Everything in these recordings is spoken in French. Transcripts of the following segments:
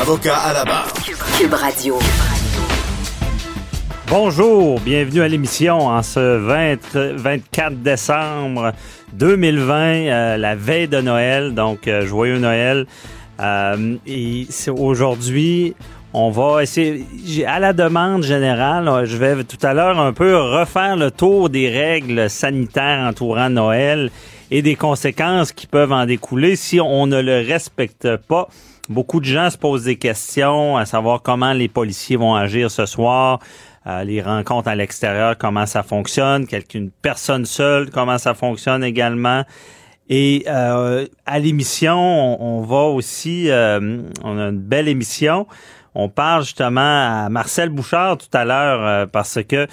Avocat à la barre. Cube Radio. Bonjour, bienvenue à l'émission en ce 20, 24 décembre 2020, euh, la veille de Noël, donc euh, joyeux Noël. Euh, et c'est aujourd'hui, on va essayer, à la demande générale, je vais tout à l'heure un peu refaire le tour des règles sanitaires entourant Noël et des conséquences qui peuvent en découler si on ne le respecte pas. Beaucoup de gens se posent des questions à savoir comment les policiers vont agir ce soir, euh, les rencontres à l'extérieur, comment ça fonctionne, quelqu'une personne seule, comment ça fonctionne également. Et euh, à l'émission, on, on va aussi, euh, on a une belle émission. On parle justement à Marcel Bouchard tout à l'heure euh, parce que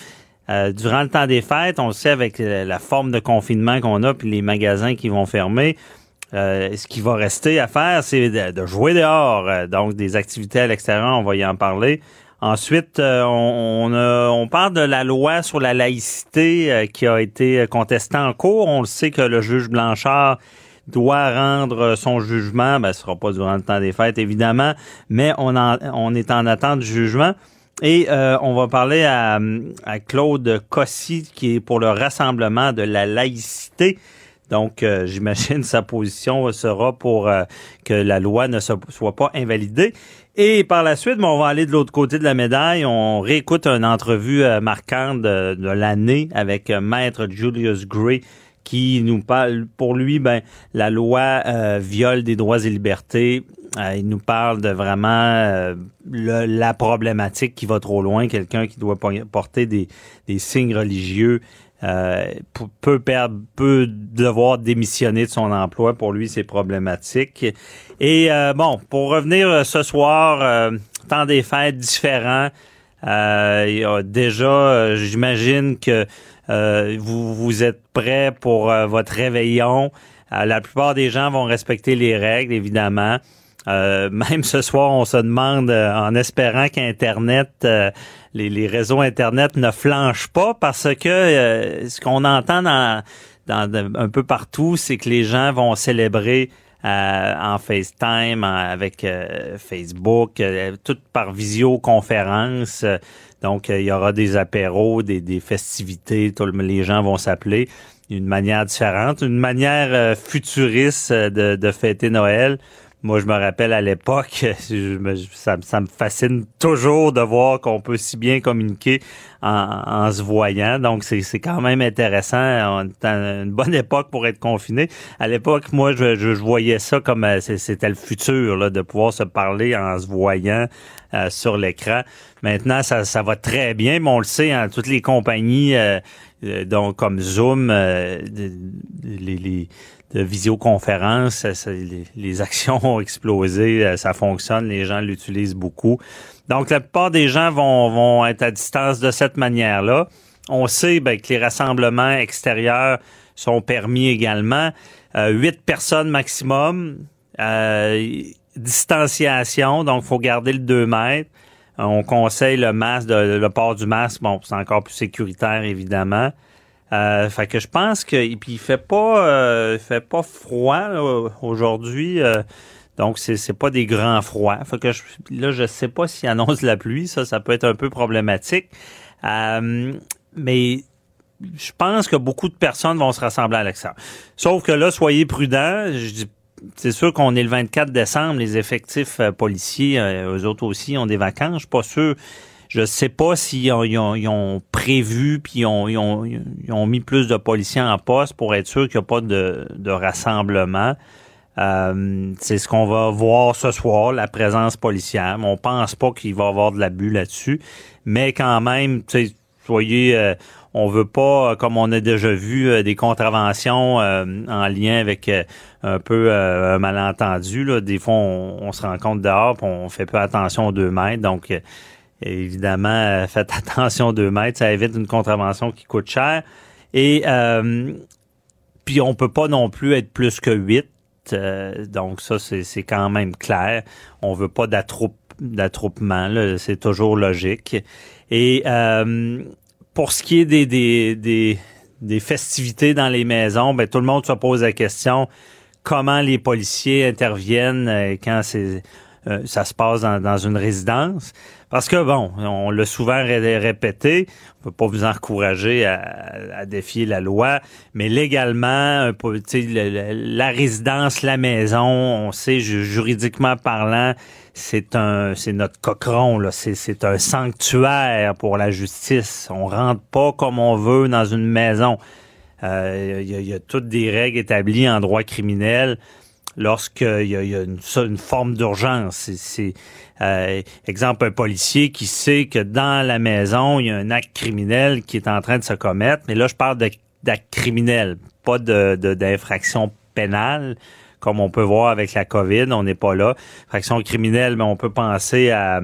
euh, durant le temps des fêtes, on le sait avec la forme de confinement qu'on a puis les magasins qui vont fermer, euh, ce qui va rester à faire, c'est de, de jouer dehors. Euh, donc des activités à l'extérieur, on va y en parler. Ensuite, euh, on, on, on parle de la loi sur la laïcité euh, qui a été contestée en cours. On le sait que le juge Blanchard doit rendre son jugement. Ben, ce sera pas durant le temps des fêtes, évidemment, mais on, en- on est en attente du jugement. Et euh, on va parler à, à Claude Cossy, qui est pour le rassemblement de la laïcité. Donc, euh, j'imagine sa position sera pour euh, que la loi ne soit pas invalidée. Et par la suite, ben, on va aller de l'autre côté de la médaille. On réécoute une entrevue euh, marquante de, de l'année avec euh, Maître Julius Gray qui nous parle, pour lui, ben, la loi euh, viole des droits et libertés. Euh, il nous parle de vraiment euh, le- la problématique qui va trop loin, quelqu'un qui doit po- porter des, des signes religieux euh, peut perdre, peut devoir démissionner de son emploi. Pour lui, c'est problématique. Et euh, bon, pour revenir euh, ce soir, euh, temps des fêtes différents. Euh, déjà, euh, j'imagine que vous, vous êtes prêts pour votre réveillon. La plupart des gens vont respecter les règles, évidemment. Euh, même ce soir, on se demande, euh, en espérant qu'Internet, euh, les, les réseaux Internet ne flanchent pas, parce que euh, ce qu'on entend dans, dans un peu partout, c'est que les gens vont célébrer euh, en FaceTime, avec euh, Facebook, euh, tout par visioconférence. Donc, euh, il y aura des apéros, des, des festivités, tout le- les gens vont s'appeler d'une manière différente, une manière euh, futuriste de, de fêter Noël. Moi, je me rappelle à l'époque, ça, me- ça me fascine toujours de voir qu'on peut si bien communiquer en, se voyant. Donc, c'est quand même intéressant. On est une bonne époque pour être confiné. À l'époque, moi, je, je, voyais ça comme euh, c'était le futur, là, de pouvoir se parler en se voyant euh, sur l'écran. Maintenant, ça, ça va très bien, mais on le sait, hein, toutes les compagnies, euh, donc comme Zoom, euh, les, les de les, actions ont explosé, euh, ça fonctionne, les gens l'utilisent beaucoup. Donc, la plupart des gens vont, vont être à distance de cette manière-là. On sait ben, que les rassemblements extérieurs sont permis également. Euh, Huit personnes maximum. Euh, distanciation, donc faut garder le 2 mètres. Euh, On conseille le masque, de- le port du masque. Bon, c'est encore plus sécuritaire, évidemment. Euh, fait que je pense que et puis il fait pas euh, il fait pas froid aujourd'hui euh, donc c'est c'est pas des grands froids. Fait que je, là je sais pas s'il annonce la pluie. Ça ça peut être un peu problématique. Euh, mais je pense que beaucoup de personnes vont se rassembler à l'extérieur. Sauf que là soyez prudents. Je dis c'est sûr qu'on est le 24 décembre, les effectifs euh, policiers, euh, eux autres aussi ont des vacances. Je suis pas sûr. Je sais pas s'ils ont, ils prévu puis ils ont, mis plus de policiers en poste pour être sûr qu'il n'y a pas de, rassemblement. Euh, c'est ce qu'on va voir ce soir, la présence policière. On pense pas qu'il va y avoir de l'abus là-dessus, mais quand même, soyez, euh, on veut pas, comme on a déjà vu, des contraventions en lien avec un peu un malentendu. Là. Des fois, on, se rend compte dehors, puis on fait peu attention aux deux mètres. Donc, évidemment, faites attention aux deux mètres, ça évite une contravention qui coûte cher. Et puis on peut pas non plus être plus que 8. Euh, donc ça, c'est quand même clair. On veut pas d'attroupement, c'est toujours logique. Et euh, pour ce qui est des, des, des, festivités dans les maisons, ben, tout le monde se pose la question comment les policiers interviennent euh, quand c'est ça se passe dans, dans une résidence. Parce que, bon, on l'a souvent répété, on peut pas vous encourager à, défier la loi, mais légalement, la résidence, la maison, on sait juridiquement parlant, c'est un, c'est notre cochon, là, c'est, un sanctuaire pour la justice. On rentre pas comme on veut dans une maison. Euh, il y, a toutes des règles établies en droit criminel lorsqu'il y a, une, forme d'urgence. C'est, euh, exemple, un policier qui sait que dans la maison, il y a un acte criminel qui est en train de se commettre. Mais là, je parle d'acte criminel, pas de, d'infraction pénale comme on peut voir avec la COVID, on n'est pas là. Infraction criminelle, mais on peut penser à,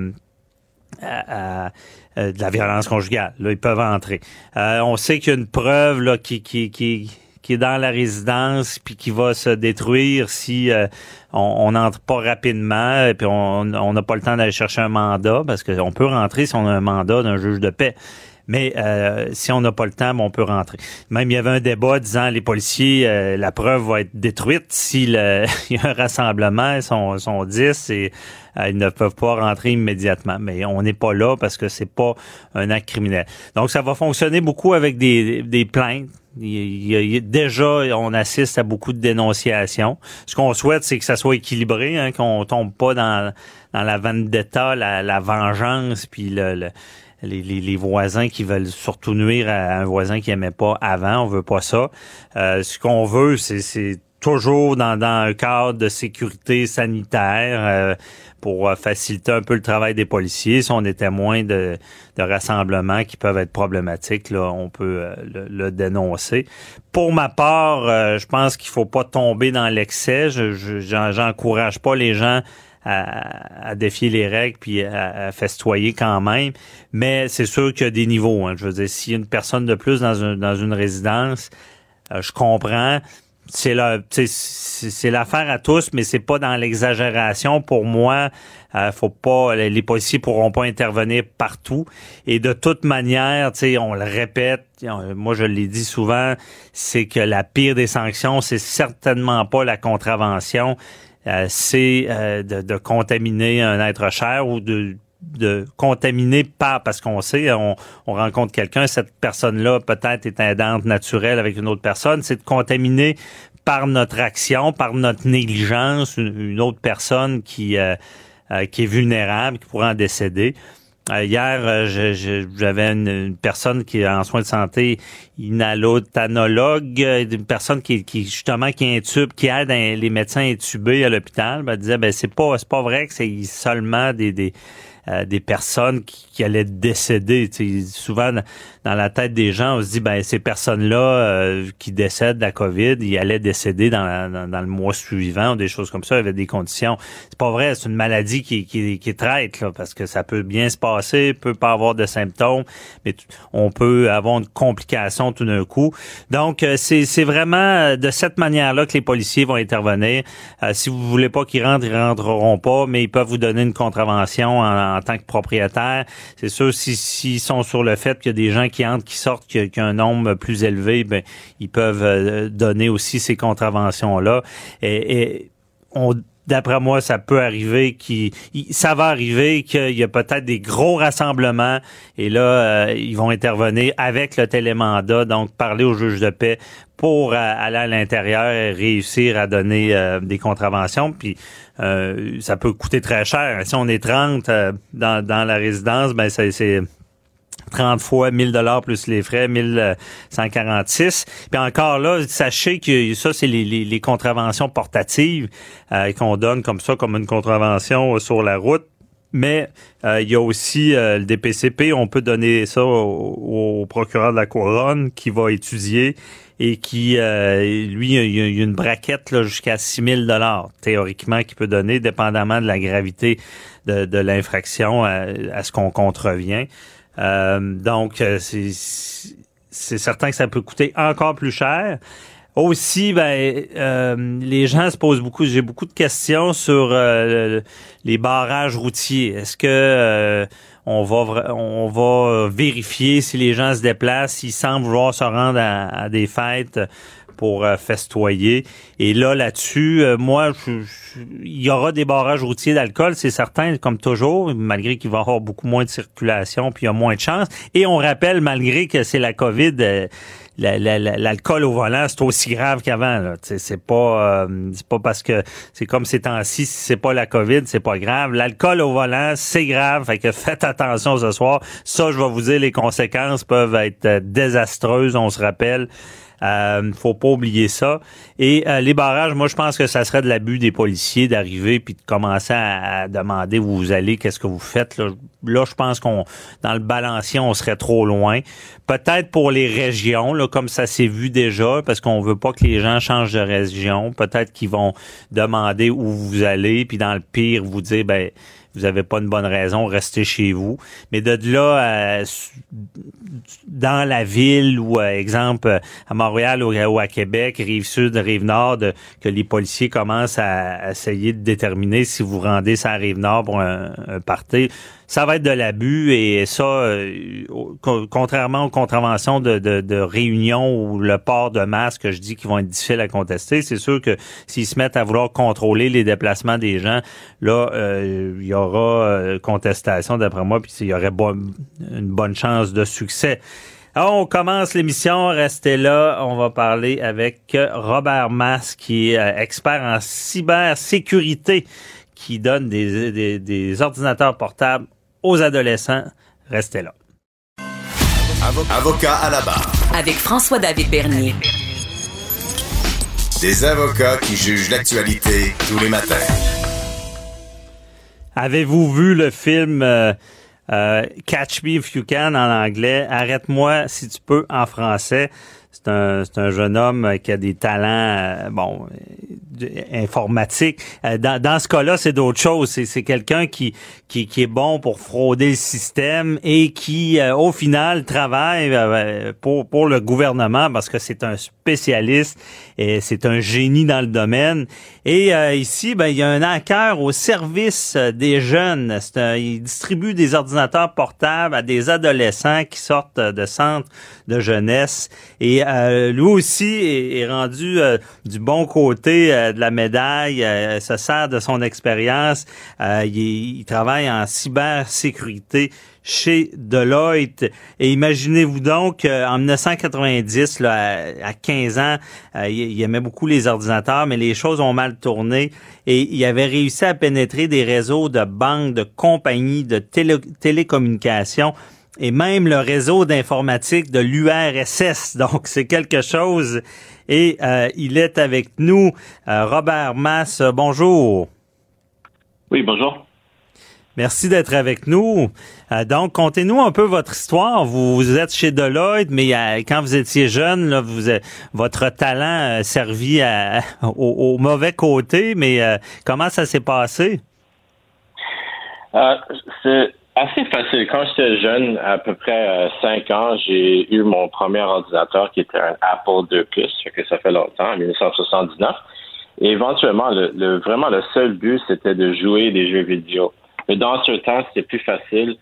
à, de la violence conjugale. Là, ils peuvent entrer. Euh, on sait qu'il y a une preuve là, qui, qui, qui, qui est dans la résidence puis qui va se détruire si euh, on n'entre pas rapidement et puis on n'a pas le temps d'aller chercher un mandat parce qu'on peut rentrer si on a un mandat d'un juge de paix. Mais euh, si on n'a pas le temps, on peut rentrer. Même il y avait un débat disant les policiers, euh, la preuve va être détruite s'il y a un rassemblement, ils sont, sont 10 et ils ne peuvent pas rentrer immédiatement. Mais on n'est pas là parce que c'est pas un acte criminel. Donc ça va fonctionner beaucoup avec des, des plaintes il, déjà, on assiste à beaucoup de dénonciations. Ce qu'on souhaite, c'est que ça soit équilibré, hein, qu'on tombe pas dans, dans la vendetta, la, la vengeance, puis le, les, voisins qui veulent surtout nuire à un voisin qui aimait pas avant. On veut pas ça. Euh, ce qu'on veut, c'est toujours dans, un cadre de sécurité sanitaire. Euh, pour euh, faciliter un peu le travail des policiers. Si on est témoin de, rassemblements qui peuvent être problématiques, là, on peut le, dénoncer. Pour ma part, euh, je pense qu'il faut pas tomber dans l'excès. Je j'encourage pas les gens à, défier les règles puis à, festoyer quand même. Mais c'est sûr qu'il y a des niveaux. Hein. Je veux dire, s'il y a une personne de plus dans, dans une résidence, je comprends c'est la c'est l'affaire à tous, mais c'est pas dans l'exagération. Pour moi, euh, faut pas les policiers pourront pas intervenir partout. Et de toute manière, on le répète, moi je l'ai dit souvent, c'est que la pire des sanctions, c'est certainement pas la contravention, euh, c'est euh, de, contaminer un être cher ou de de contaminer par parce qu'on sait on, on rencontre quelqu'un cette personne là peut-être est aidante naturelle avec une autre personne. C'est de contaminer par notre action par notre négligence une, autre personne qui euh, euh, qui est vulnérable qui pourrait en décéder. euh, hier, j'avais une, personne qui est en soins de santé inhalotanologue, une personne qui, qui justement qui intube, qui aide les médecins intubés à l'hôpital. Ben, disait ben c'est pas c'est pas vrai que c'est seulement des, des euh, des personnes qui, qui allaient décéder. souvent, dans la tête des gens, on se dit, ben ces personnes-là euh, qui décèdent de la COVID, ils allaient décéder dans, dans, le mois suivant ou des choses comme ça, avec des conditions. C'est pas vrai, c'est une maladie qui, qui, qui traite, là, parce que ça peut bien se passer, peut pas avoir de symptômes, mais on peut avoir une complication tout d'un coup. Donc, euh, c'est, c'est vraiment de cette manière-là que les policiers vont intervenir. si vous voulez pas qu'ils rentrent, ils rentreront pas, mais ils peuvent vous donner une contravention en en tant que propriétaire. C'est sûr, s'ils si, sont sur le fait qu'il y a des gens qui entrent, qui sortent, qu'il y a un nombre plus élevé, ben, ils peuvent euh, donner aussi ces contraventions-là. Et, et on D'après moi, ça peut arriver qui ça va arriver qu'il y a peut-être des gros rassemblements et là euh, ils vont intervenir avec le télémandat, donc parler au juge de paix pour euh, aller à l'intérieur et réussir à donner des contraventions. Puis ça peut coûter très cher. Si on est 30 euh, dans, dans la résidence, ben c'est 30 fois 1000 dollars plus les frais, 1146. Puis encore là, sachez que ça, c'est les, les, contraventions portatives euh, qu'on donne comme ça, comme une contravention sur la route. Mais euh, il y a aussi euh, le DPCP, on peut donner ça au, procureur de la couronne qui va étudier et qui, lui, il y a une braquette jusqu'à 6 000 dollars théoriquement qu'il peut donner, dépendamment de la gravité de, l'infraction à, à, ce qu'on contrevient. Donc, c'est certain que ça peut coûter encore plus cher. Aussi, ben, euh, les gens se posent beaucoup. J'ai beaucoup de questions sur euh, les barrages routiers. Est-ce que euh, on va on va vérifier si les gens se déplacent, s'ils semblent vouloir se rendre à, des fêtes pour festoyer. Et là, là-dessus, moi, il y aura des barrages routiers d'alcool, c'est certain, comme toujours, malgré qu'il va y avoir beaucoup moins de circulation, puis il y a moins de chance. Et on rappelle, malgré que c'est la COVID l'alcool au volant, c'est aussi grave qu'avant. C'est pas euh, c'est pas parce que c'est comme ces temps-ci, si c'est pas la COVID, c'est pas grave. L'alcool au volant, c'est grave. Fait que faites attention ce soir. Ça, je vais vous dire, les conséquences peuvent être euh, désastreuses, on se rappelle. Euh, faut pas oublier ça. Et euh, les barrages, moi, je pense que ça serait de l'abus des policiers d'arriver puis de commencer à, demander où vous allez, qu'est-ce que vous faites. Là, là je pense qu'on dans le balancier, on serait trop loin. Peut-être pour les régions, là, comme ça s'est vu déjà, parce qu'on veut pas que les gens changent de région. Peut-être qu'ils vont demander où vous allez, puis dans le pire, vous dire ben vous n'avez pas une bonne raison, restez chez vous. Mais de là, euh, dans la ville ou, euh, exemple, à Montréal ou, à Québec, rive sud, rive nord, que les policiers commencent à, essayer de déterminer si vous rendez sa rive nord pour un, un ça va être de l'abus et ça, euh, contrairement aux contraventions de, de, réunion ou le port de masque, je dis qu'ils vont être difficiles à contester, c'est sûr que s'ils se mettent à vouloir contrôler les déplacements des gens, là, euh, il y aura euh, contestation d'après moi, puis il y aurait une bonne chance de succès. Alors, on commence l'émission. Restez là. On va parler avec Robert Mas, qui est expert en cybersécurité, qui donne des ordinateurs portables aux adolescents. Restez là. Avocat à la barre. Avec François-David Bernier. Des avocats qui jugent l'actualité tous les matins. Avez-vous vu le film euh, euh, Catch Me If You Can en anglais? Arrête-moi si tu peux en français. C'est un, un, jeune homme qui a des talents, euh, bon. Euh, dans, dans ce cas-là, c'est d'autres choses. C'est quelqu'un qui, qui, qui, est bon pour frauder le système et qui, euh, au final, travaille euh, pour, pour le gouvernement parce que c'est un spécialiste et c'est un génie dans le domaine. Et ici, ben, il y a un hacker au service des jeunes. il distribue des ordinateurs portables à des adolescents qui sortent de centres de jeunesse. Lui aussi est, rendu du bon côté de la médaille, euh, se sert de son expérience. Euh, il, travaille en cybersécurité chez Deloitte. Et imaginez-vous donc, en 1990, là, à, 15 ans, euh, il, aimait beaucoup les ordinateurs, mais les choses ont mal tourné. Et il avait réussi à pénétrer des réseaux de banques, de compagnies, de télécommunications et même le réseau d'informatique de l'URSS. Donc, c'est quelque chose. Et euh, il est avec nous, euh, Robert Mass. Bonjour. Oui, bonjour. Merci d'être avec nous. Euh, donc, contez-nous un peu votre histoire. Vous, êtes chez Deloitte, mais quand vous étiez jeune, là, vous, votre talent a servi au, mauvais côté. Mais comment ça s'est passé? c'est Assez facile. Quand j'étais jeune, à peu près 5 euh, ans, j'ai eu mon premier ordinateur qui était un Apple II Plus, que ça fait longtemps, en 1979. Et éventuellement, le, vraiment le seul but, c'était de jouer des jeux vidéo. Mais dans ce temps, c'était plus facile.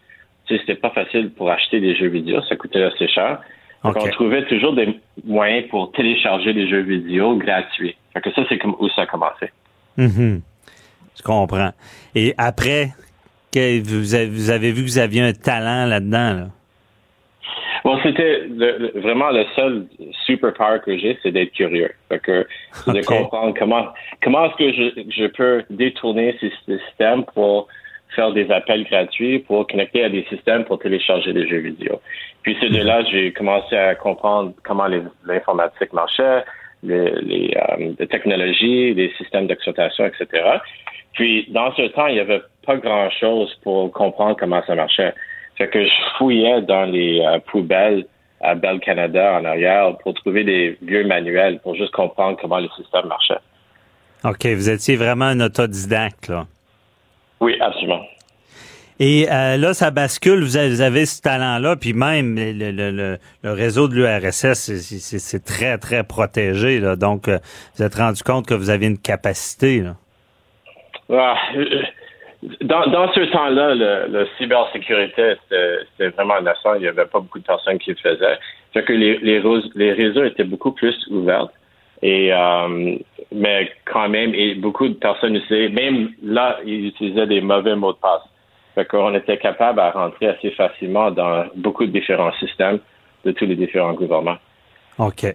Tu sais, c'était pas facile pour acheter des jeux vidéo, ça coûtait assez cher. Donc, on trouvait toujours des moyens pour télécharger des jeux vidéo gratuits. Fait que ça, c'est comme où ça a commencé. Mm-hmm. Je comprends. Et après, vous avez, vu que vous aviez un talent là-dedans. Là? Bon, c'était vraiment le seul superpower que j'ai, c'est d'être curieux. que, de comprendre comment, comment est-ce que je, je, peux détourner ces systèmes pour faire des appels gratuits, pour connecter à des systèmes pour télécharger des jeux vidéo. Puis c'est de là j'ai commencé à comprendre comment l'informatique marchait, les, euh, technologies, les systèmes d'exploitation, etc. Puis, dans ce temps, il n'y avait pas grand-chose pour comprendre comment ça marchait. Fait que je fouillais dans les euh, poubelles à Bell Canada en arrière pour trouver des vieux manuels pour juste comprendre comment le système marchait. OK, vous étiez vraiment un autodidacte, là. Oui, absolument. Et euh, là, ça bascule, vous avez, ce talent-là, puis même le, réseau de l'URSS, c'est très, très protégé. Là. Donc, euh, vous êtes rendu compte que vous avez une capacité. Là. Ah, euh, dans, dans ce temps-là, le, le cybersécurité, c'était vraiment naissant. Il n'y avait pas beaucoup de personnes qui le faisaient. Fait que les, les, les réseaux étaient beaucoup plus ouverts. Et mais quand même, et beaucoup de personnes utilisaient, même là, ils utilisaient des mauvais mots de passe. Fait qu'on était capable à rentrer assez facilement dans beaucoup de différents systèmes de tous les différents gouvernements. OK.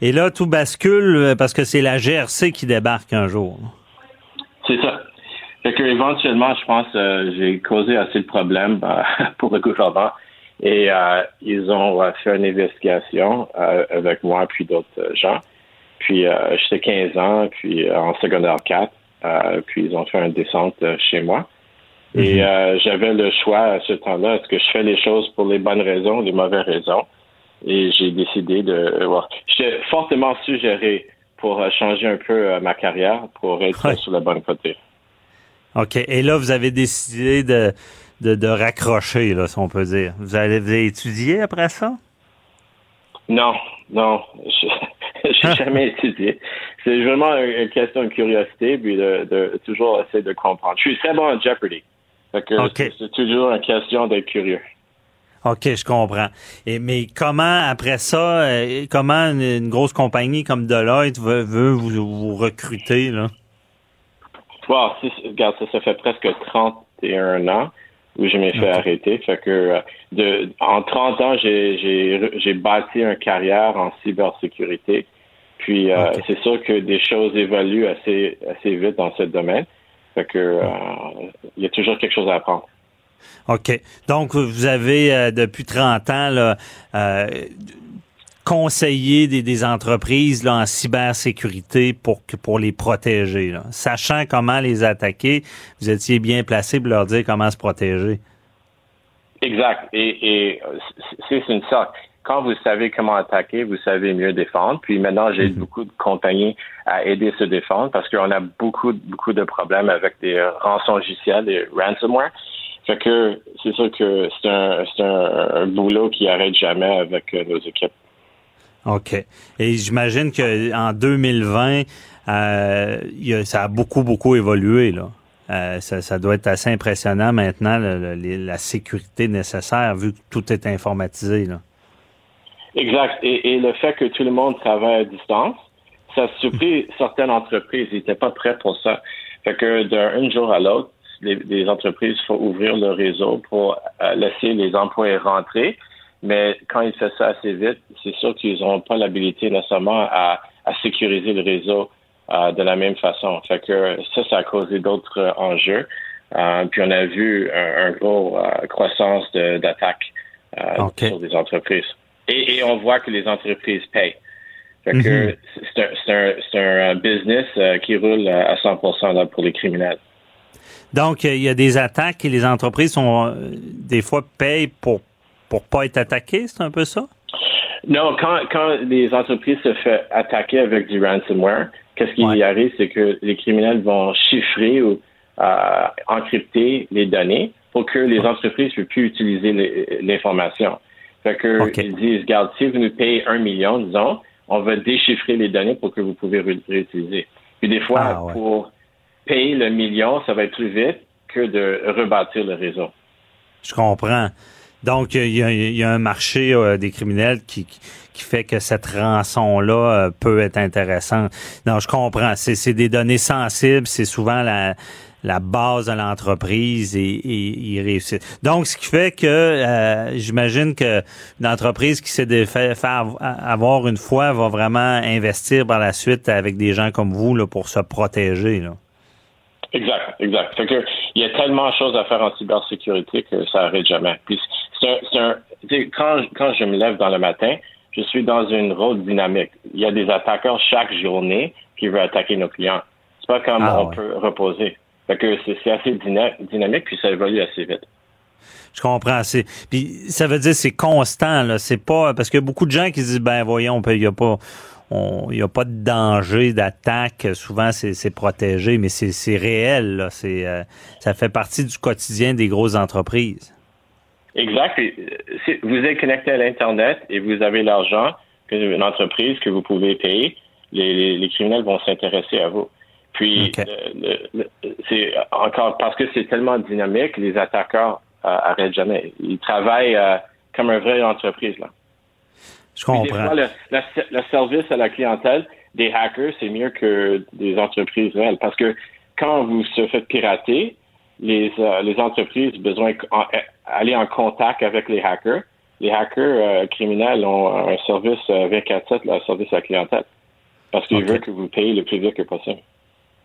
Et là, tout bascule euh, parce que c'est la GRC qui débarque un jour. C'est ça. Fait que éventuellement, je pense, euh, j'ai causé assez de problèmes euh, pour le gouvernement et ils ont fait une investigation avec moi puis d'autres gens. Puis j'étais 15 ans, puis en secondaire 4, puis ils ont fait une descente chez moi. Et mhm. euh, j'avais le choix à ce temps-là, est-ce que je fais les choses pour les bonnes raisons, les mauvaises raisons? Et j'ai décidé de... Euh, J'étais fortement suggéré pour euh, changer un peu ma carrière, pour être sur le bon côté. OK. Et là, vous avez décidé de, de, de raccrocher, là, si on peut dire. Vous avez, étudié après ça? Non, non. Je n'ai jamais étudié. C'est vraiment une question de curiosité, puis de, de, toujours essayer de comprendre. Je suis très bon en Jeopardy. C'est toujours une question d'être curieux. OK, je comprends. Et mais comment après ça, euh, comment une, grosse compagnie comme Deloitte veut, vous, recruter là? Regarde, ça, fait presque 31 ans où je m'ai fait arrêter. Fait que euh, de, en 30 ans, j'ai bâti une carrière en cybersécurité. Puis euh, c'est sûr que des choses évoluent assez assez vite dans ce domaine. Fait que euh, il y a toujours quelque chose à apprendre. OK. Donc, vous avez, euh, depuis 30 ans, là, conseillé des, entreprises là, en cybersécurité pour, pour les protéger. Sachant comment les attaquer, vous étiez bien placé pour leur dire comment se protéger. Exact. Et, et c'est une sorte quand vous savez comment attaquer, vous savez mieux défendre. Puis maintenant, j'ai mhm. beaucoup de compagnies à aider à se défendre parce qu'on a beaucoup, beaucoup de problèmes avec des rançongiciels, des ransomware. Fait que c'est sûr que c'est un, un, boulot qui arrête jamais avec euh, nos équipes. OK. Et j'imagine qu'en 2020, euh, ça a beaucoup, beaucoup évolué. Là. Euh, ça, doit être assez impressionnant maintenant, la sécurité nécessaire, vu que tout est informatisé. Là. Exact. Et, le fait que tout le monde travaille à distance, ça a surpris certaines entreprises. Ils n'étaient pas prêts pour ça. Fait que d'un jour à l'autre, les, entreprises font ouvrir le réseau pour euh, laisser les employés rentrer. Mais quand ils font ça assez vite, c'est sûr qu'ils n'auront pas l'habilité nécessairement à, sécuriser le réseau euh, de la même façon. Fait que ça, ça a causé d'autres enjeux. Euh, puis on a vu un, gros croissance d'attaques sur des entreprises. Et, on voit que les entreprises payent. Mhm. c'est un, business euh, qui roule à 100% là, pour les criminels. Donc, il y a des attaques et les entreprises sont euh, des fois payent pour pour pas être attaquées, c'est un peu ça? Non, quand, quand les entreprises se font attaquer avec du ransomware, qu'est-ce qui y arrive, c'est que les criminels vont chiffrer ou euh, encrypter les données pour que les entreprises ne puissent plus utiliser l'information. Fait que ils disent, regarde, si vous nous payez un million, disons, on va déchiffrer les données pour que vous pouvez réutiliser. Puis des fois, ah, pour payer le million, ça va être plus vite que de rebâtir le réseau. Je comprends. Donc, il y, a, un marché euh, des criminels qui, qui fait que cette rançon-là euh, peut être intéressante. Non, je comprends. C'est des données sensibles. C'est souvent la, la base de l'entreprise et, et, réussir. Donc, ce qui fait que euh, j'imagine que l'entreprise qui s'est fait faire avoir une fois va vraiment investir par la suite avec des gens comme vous là, pour se protéger. Là. Exact, exact. Fait que, il y a tellement de choses à faire en cybersécurité que ça n'arrête jamais. C'est un, quand, quand je me lève dans le matin, je suis dans une rôle dynamique. Il y a des attaquants chaque journée qui veulent attaquer nos clients. C'est pas comme Ah, on ouais. peut reposer. Fait que c'est assez dyna- dynamique puis ça évolue assez vite. Je comprends. C'est, puis ça veut dire c'est constant. Là. C'est pas parce qu'il y a beaucoup de gens qui se disent ben voyons, il y a pas, on, il y a pas de danger d'attaque. Souvent c'est, c'est protégé, mais c'est, c'est réel. Là. C'est, euh, ça fait partie du quotidien des grosses entreprises. Exact. Euh, si vous êtes connecté à l'Internet et vous avez l'argent, une entreprise que vous pouvez payer, les, les, les criminels vont s'intéresser à vous. Puis, c'est encore parce que c'est tellement dynamique, les attaquants euh, arrêtent jamais. Ils travaillent euh, comme une vraie entreprise. Là. Je Puis comprends. fois, le, le- le service à la clientèle des hackers, c'est mieux que des entreprises réelles. Parce que quand vous se faites pirater, les, euh, les entreprises ont besoin d'aller en contact avec les hackers. Les hackers euh, criminels ont un service euh, 24-7, là, un service à la clientèle. Parce qu'ils veulent que vous payez le plus vite que possible.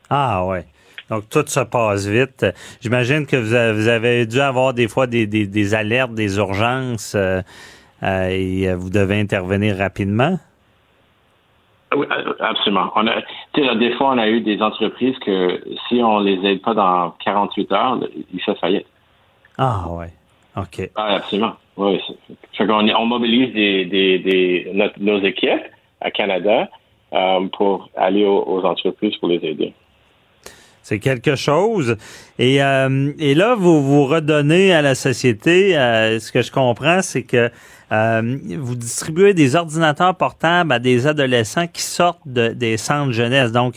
Ah ouais. Donc tout se passe vite. J'imagine que vous avez, vous avez dû avoir des fois des, des, des alertes, des urgences euh, euh, et euh, vous devez intervenir rapidement. Oui, euh, absolument. On a, tu sais, là, des fois, on a eu des entreprises que si on les aide pas dans 48 heures, ils font faillite. Ah ouais. OK. Ah, absolument. Oui. Fait on mobilise des, des, des, notre- nos équipes à Canada euh, pour aller aux, aux entreprises pour les aider. C'est quelque chose. Et, euh, et là, vous vous redonnez à la société. euh, ce que je comprends, c'est que euh, vous distribuez des ordinateurs portables à des adolescents qui sortent de- des centres jeunesse. Donc,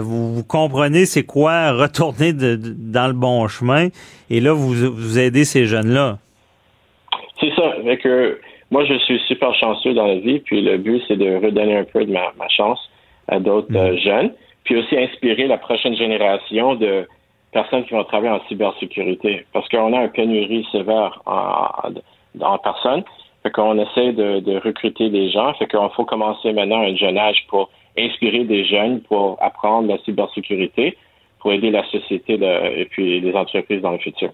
vous, vous comprenez c'est quoi retourner de- de- dans le bon chemin. Et là, vous, vous aidez ces jeunes-là. C'est ça. Moi, je suis super chanceux dans la vie, puis le but, c'est de redonner un peu de ma, ma chance à d'autres euh, jeunes, puis aussi inspirer la prochaine génération de personnes qui vont travailler en cybersécurité, parce qu'on a une pénurie sévère en, en, en personnes. Fait qu'on essaie de, de recruter des gens. Fait qu'on faut commencer maintenant à un jeune âge pour inspirer des jeunes pour apprendre la cybersécurité, pour aider la société de- et puis les entreprises dans le futur.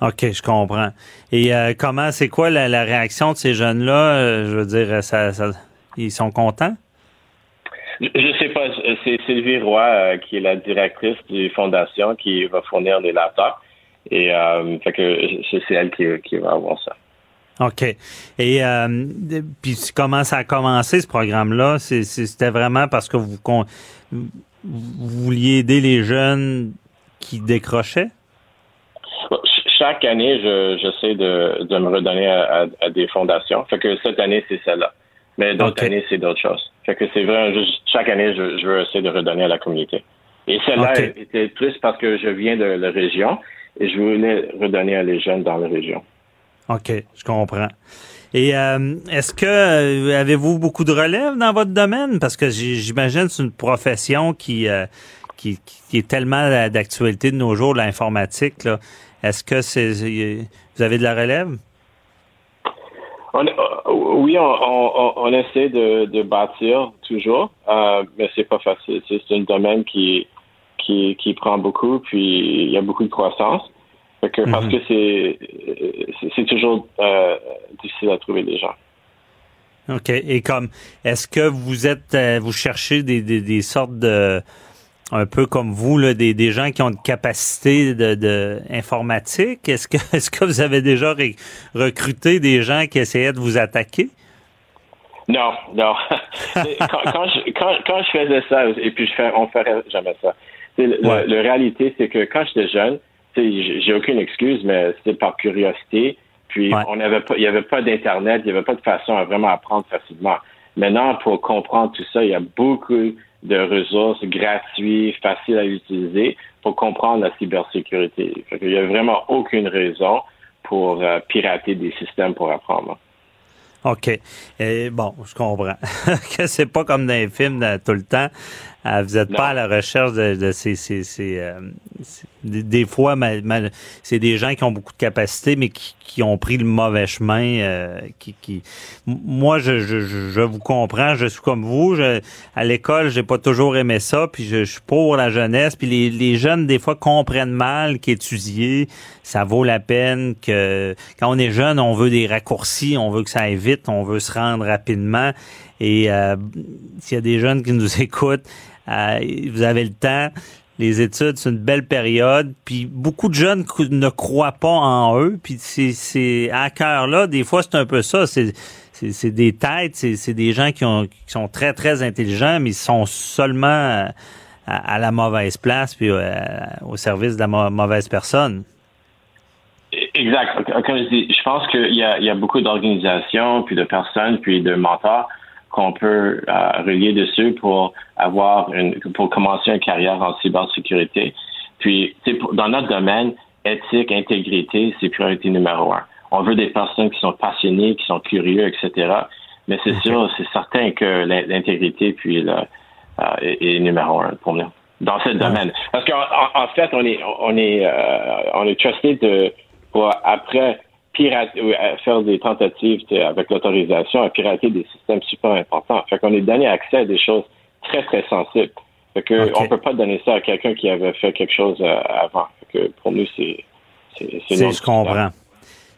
OK, je comprends. Et euh, comment, c'est quoi la, réaction de ces jeunes-là? Euh, je veux dire, ça, ça- ils sont contents? Je je sais pas, c'est Sylvie Roy euh, qui est la directrice du fondation qui va fournir les laptops. Et euh, fait que c'est elle qui, qui va avoir ça. OK. Et euh, puis comment ça a commencé ce programme-là? C'était vraiment parce que vous, vouliez aider les jeunes qui décrochaient? Ch- Chaque année, je- j'essaie de, de me redonner à, à- à des fondations. Fait que cette année, c'est celle-là. Mais d'autres années, c'est d'autres choses. Fait que c'est vrai, juste chaque année, je, je veux essayer de redonner à la communauté. Et celle-là était plus parce que je viens de la région et je voulais redonner à les jeunes dans la région. OK, je comprends. Et euh, est-ce que euh, avez-vous beaucoup de relève dans votre domaine? Parce que j'imagine que c'est une profession qui, euh, qui qui est tellement d'actualité de nos jours, l'informatique. Est-ce que c'est vous avez de la relève? On, euh, oui, on, on, on essaie de, de bâtir toujours, euh, mais c'est pas facile. C'est un domaine qui, qui, qui prend beaucoup, puis il y a beaucoup de croissance. Fait que, Parce Mhm. que c'est c'est- c'est toujours euh, difficile à trouver des gens. OK. Et comme, est-ce que vous êtes, euh, vous cherchez des, des, des sortes de, un peu comme vous, là, des, des gens qui ont une capacité de, de informatique? Est-ce que, est-ce que vous avez déjà recruté des gens qui essayaient de vous attaquer? Non, non. quand, quand, je, quand, quand je faisais ça, et puis je fais, on ferait jamais ça. Le, Ouais. le réalité, c'est que quand j'étais jeune, j'ai j'ai aucune excuse, mais c'était par curiosité. Puis Ouais. on n'avait pas, il n'y avait pas d'internet, il n'y avait pas de façon à vraiment apprendre facilement. Maintenant, pour comprendre tout ça, il y a beaucoup de ressources gratuites, faciles à utiliser pour comprendre la cybersécurité. Fait qu'il n'y a vraiment aucune raison pour euh, pirater des systèmes pour apprendre. OK. Et bon, je comprends. que c'est pas comme dans les films là, tout le temps. Euh, vous n'êtes pas à la recherche de, de ces, ces, ces, euh, des, fois, c'est des gens qui ont beaucoup de capacité, mais qui, ont pris le mauvais chemin. Euh, qui, qui, moi, je, je, je, vous comprends. Je suis comme vous. Je, à l'école, j'ai pas toujours aimé ça. Puis je, suis pour la jeunesse. Puis les, les jeunes, des fois, comprennent mal qu'étudier, ça vaut la peine. Que quand on est jeune, on veut des raccourcis, on veut que ça aille vite, on veut se rendre rapidement. Et euh, s'il y a des jeunes qui nous écoutent, vous avez le temps les études, c'est une belle période. Puis beaucoup de jeunes ne croient pas en eux. Puis c'est à cœur là, des fois c'est un peu ça. C'est des têtes, c'est des gens qui, ont, sont très très intelligents, mais ils sont seulement à, la mauvaise place puis euh, au service de la mauvaise personne. Exact. Comme je dis, je pense qu'il y y a beaucoup d'organisations, puis de personnes, puis de mentors qu'on peut euh, relier dessus pour avoir une, pour commencer une carrière en cybersécurité. Puis, dans notre domaine, éthique, intégrité, c'est priorité numéro un. On veut des personnes qui sont passionnées, qui sont curieux, etc. Mais c'est sûr, c'est certain que l'intégrité puis le, euh, est, numéro un pour nous dans ce domaine. Parce qu'en en, fait, on est on est euh, on est trusté de pour après faire des tentatives avec l'autorisation à pirater des systèmes super importants. Fait qu'on est donné accès à des choses très, très sensibles. Fait que on peut pas donner ça à quelqu'un qui avait fait quelque chose euh, avant. Fait que pour nous, c'est c'est c'est je comprends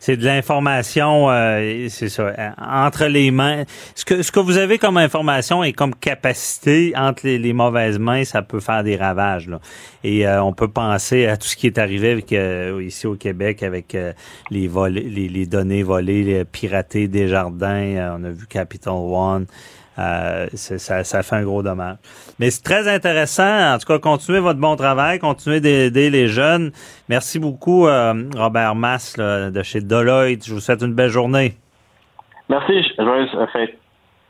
c'est de l'information, euh, c'est ça, euh, entre les mains. Ce que, ce que vous avez comme information et comme capacité entre les, mauvaises mains, ça peut faire des ravages. Là. Et euh, on peut penser à tout ce qui est arrivé avec, ici au Québec avec les, les, les, données volées, les piratées des jardins. on a vu Capital One. Euh, ça, ça fait un gros dommage. Mais c'est très intéressant. En tout cas, continuez votre bon travail, continuez d'aider les jeunes. Merci beaucoup, euh, Robert Mass de chez Deloitte. Je vous souhaite une belle journée. Merci. Joyeuse fête.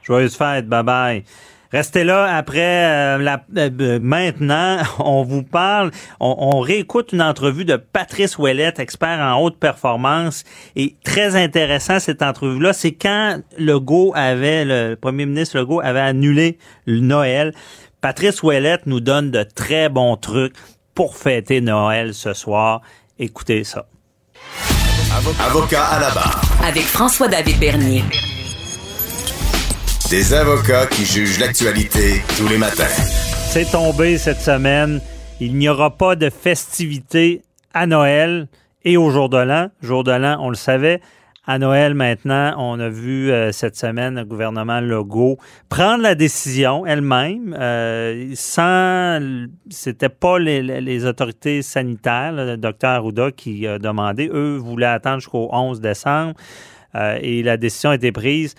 Joyeuse fête. Bye bye. Restez là après euh, la, euh, maintenant, on vous parle, on, réécoute une entrevue de Patrice Ouellette, expert en haute performance et très intéressant cette entrevue là, c'est quand Legault avait le premier ministre Legault avait annulé le Noël. Patrice Ouellette nous donne de très bons trucs pour fêter Noël ce soir. Écoutez ça. Avocat à la barre. Avec François-David Bernier. Des avocats qui jugent l'actualité tous les matins. C'est tombé cette semaine. Il n'y aura pas de festivités à Noël et au jour de l'an. Jour de l'an, on le savait. À Noël, maintenant, on a vu euh, cette semaine le gouvernement Legault prendre la décision elle-même, euh, sans, c'était pas les, autorités sanitaires, le docteur Arruda qui a demandé, eux voulaient attendre jusqu'au 11 décembre, euh, et la décision a été prise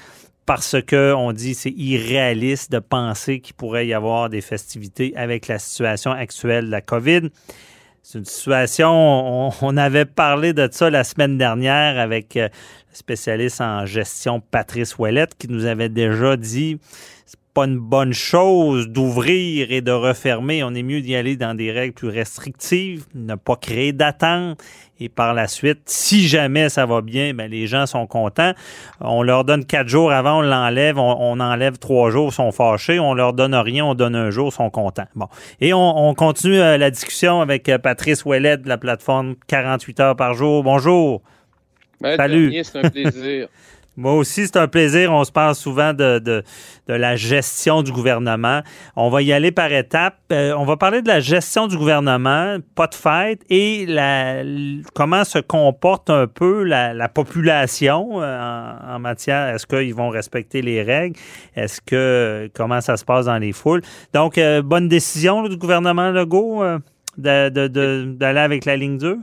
parce que on dit c'est irréaliste de penser qu'il pourrait y avoir des festivités avec la situation actuelle de la COVID. C'est une situation, on, avait parlé de ça la semaine dernière avec euh, le spécialiste en gestion Patrice Ouellette qui nous avait déjà dit pas une bonne chose d'ouvrir et de refermer. On est mieux d'y aller dans des règles plus restrictives, ne pas créer d'attente. Et par la suite, si jamais ça va bien, ben les gens sont contents. On leur donne quatre jours avant, on l'enlève, on, enlève trois jours, ils sont fâchés. On leur donne rien, on donne un jour, ils sont contents. Bon. Et on, continue euh, la discussion avec euh, Patrice Ouellet de la plateforme 48 heures par jour. Bonjour. Salut. C'est un plaisir. Moi aussi, c'est un plaisir. On se parle souvent de, de, de, la gestion du gouvernement. On va y aller par étapes. Euh, on va parler de la gestion du gouvernement, pas de fête, et la, comment se comporte un peu la, la population euh, en, matière. Est-ce qu'ils vont respecter les règles? Est-ce que comment ça se passe dans les foules? Donc, euh, bonne décision du gouvernement Legault d'aller avec la ligne dure?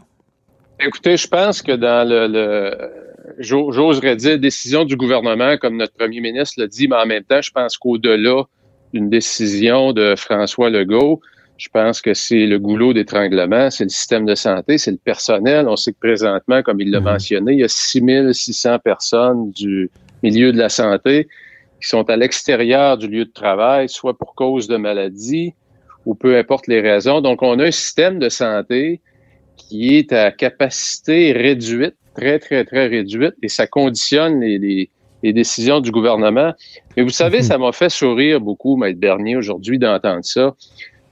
Écoutez, je pense que dans le j'oserais dire, décision du gouvernement, comme notre premier ministre l'a dit, mais en même temps, je pense qu'au-delà d'une décision de François Legault, je pense que c'est le goulot d'étranglement, c'est le système de santé, c'est le personnel. On sait que présentement, comme il l'a mhm. mentionné, il y a 6600 personnes du milieu de la santé qui sont à l'extérieur du lieu de travail, soit pour cause de maladie ou peu importe les raisons. Donc, on a un système de santé qui est à capacité réduite très, très, très réduite et ça conditionne les, les, décisions du gouvernement. Mais vous savez, mhm. ça m'a fait sourire beaucoup, Maître Bernier, aujourd'hui, d'entendre ça.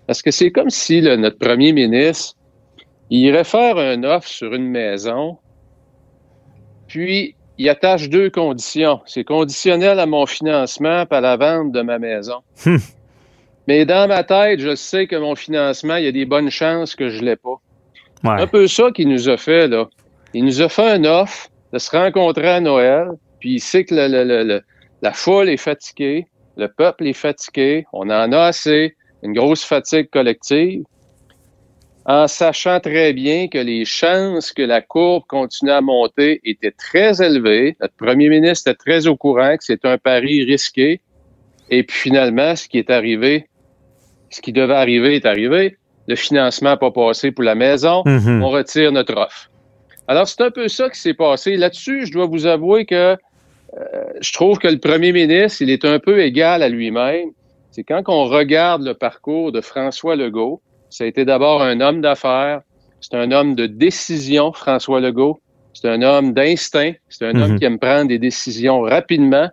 Parce que c'est comme si notre premier ministre il irait faire un offre sur une maison, puis il attache deux conditions. C'est conditionnel à mon financement et à la vente de ma maison. Hum. Mais dans ma tête, je sais que mon financement, il y a des bonnes chances que je ne l'ai pas. Ouais. Un peu ça qu'il nous a fait, là. Il nous a fait un offre de se rencontrer à Noël, puis il sait que le- le- le- le- la foule est fatiguée, le peuple est fatigué, on en a assez, une grosse fatigue collective, en sachant très bien que les chances que la courbe continue à monter étaient très élevées. Notre premier ministre était très au courant que c'est un pari risqué. Et puis finalement, ce qui est arrivé, ce qui devait arriver est arrivé. Le financement n'a pas passé pour la maison Mhm. on retire notre offre. Alors, c'est un peu ça qui s'est passé. Là-dessus, je dois vous avouer que euh, je trouve que le premier ministre, il est un peu égal à lui-même. C'est quand on regarde le parcours de François Legault, ça a été d'abord un homme d'affaires, c'est un homme de décision, François Legault. C'est un homme d'instinct, c'est un homme Mhm. qui aime prendre des décisions rapidement.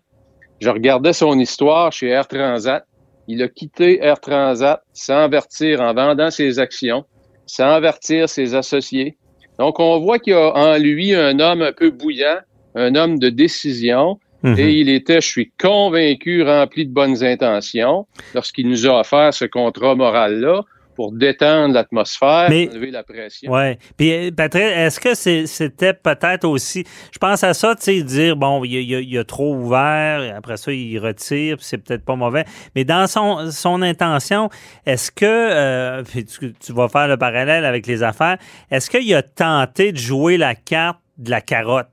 Je regardais son histoire chez Air Transat. Il a quitté Air Transat sans avertir en vendant ses actions, sans avertir ses associés. Donc, on voit qu'il y a en lui un homme un peu bouillant, un homme de décision, Mhm. et il était, je suis convaincu, rempli de bonnes intentions lorsqu'il nous a offert ce contrat moral-là pour détendre l'atmosphère, enlever la pression. Ouais. Puis euh, Patrick, est-ce que c'était peut-être aussi, je pense à ça, tu sais, dire bon, il il a trop ouvert, après ça il retire, puis c'est peut-être pas mauvais. Mais dans son son intention, est-ce que euh, puis tu, tu vas faire le parallèle avec les affaires, est-ce qu'il a tenté de jouer la carte de la carotte,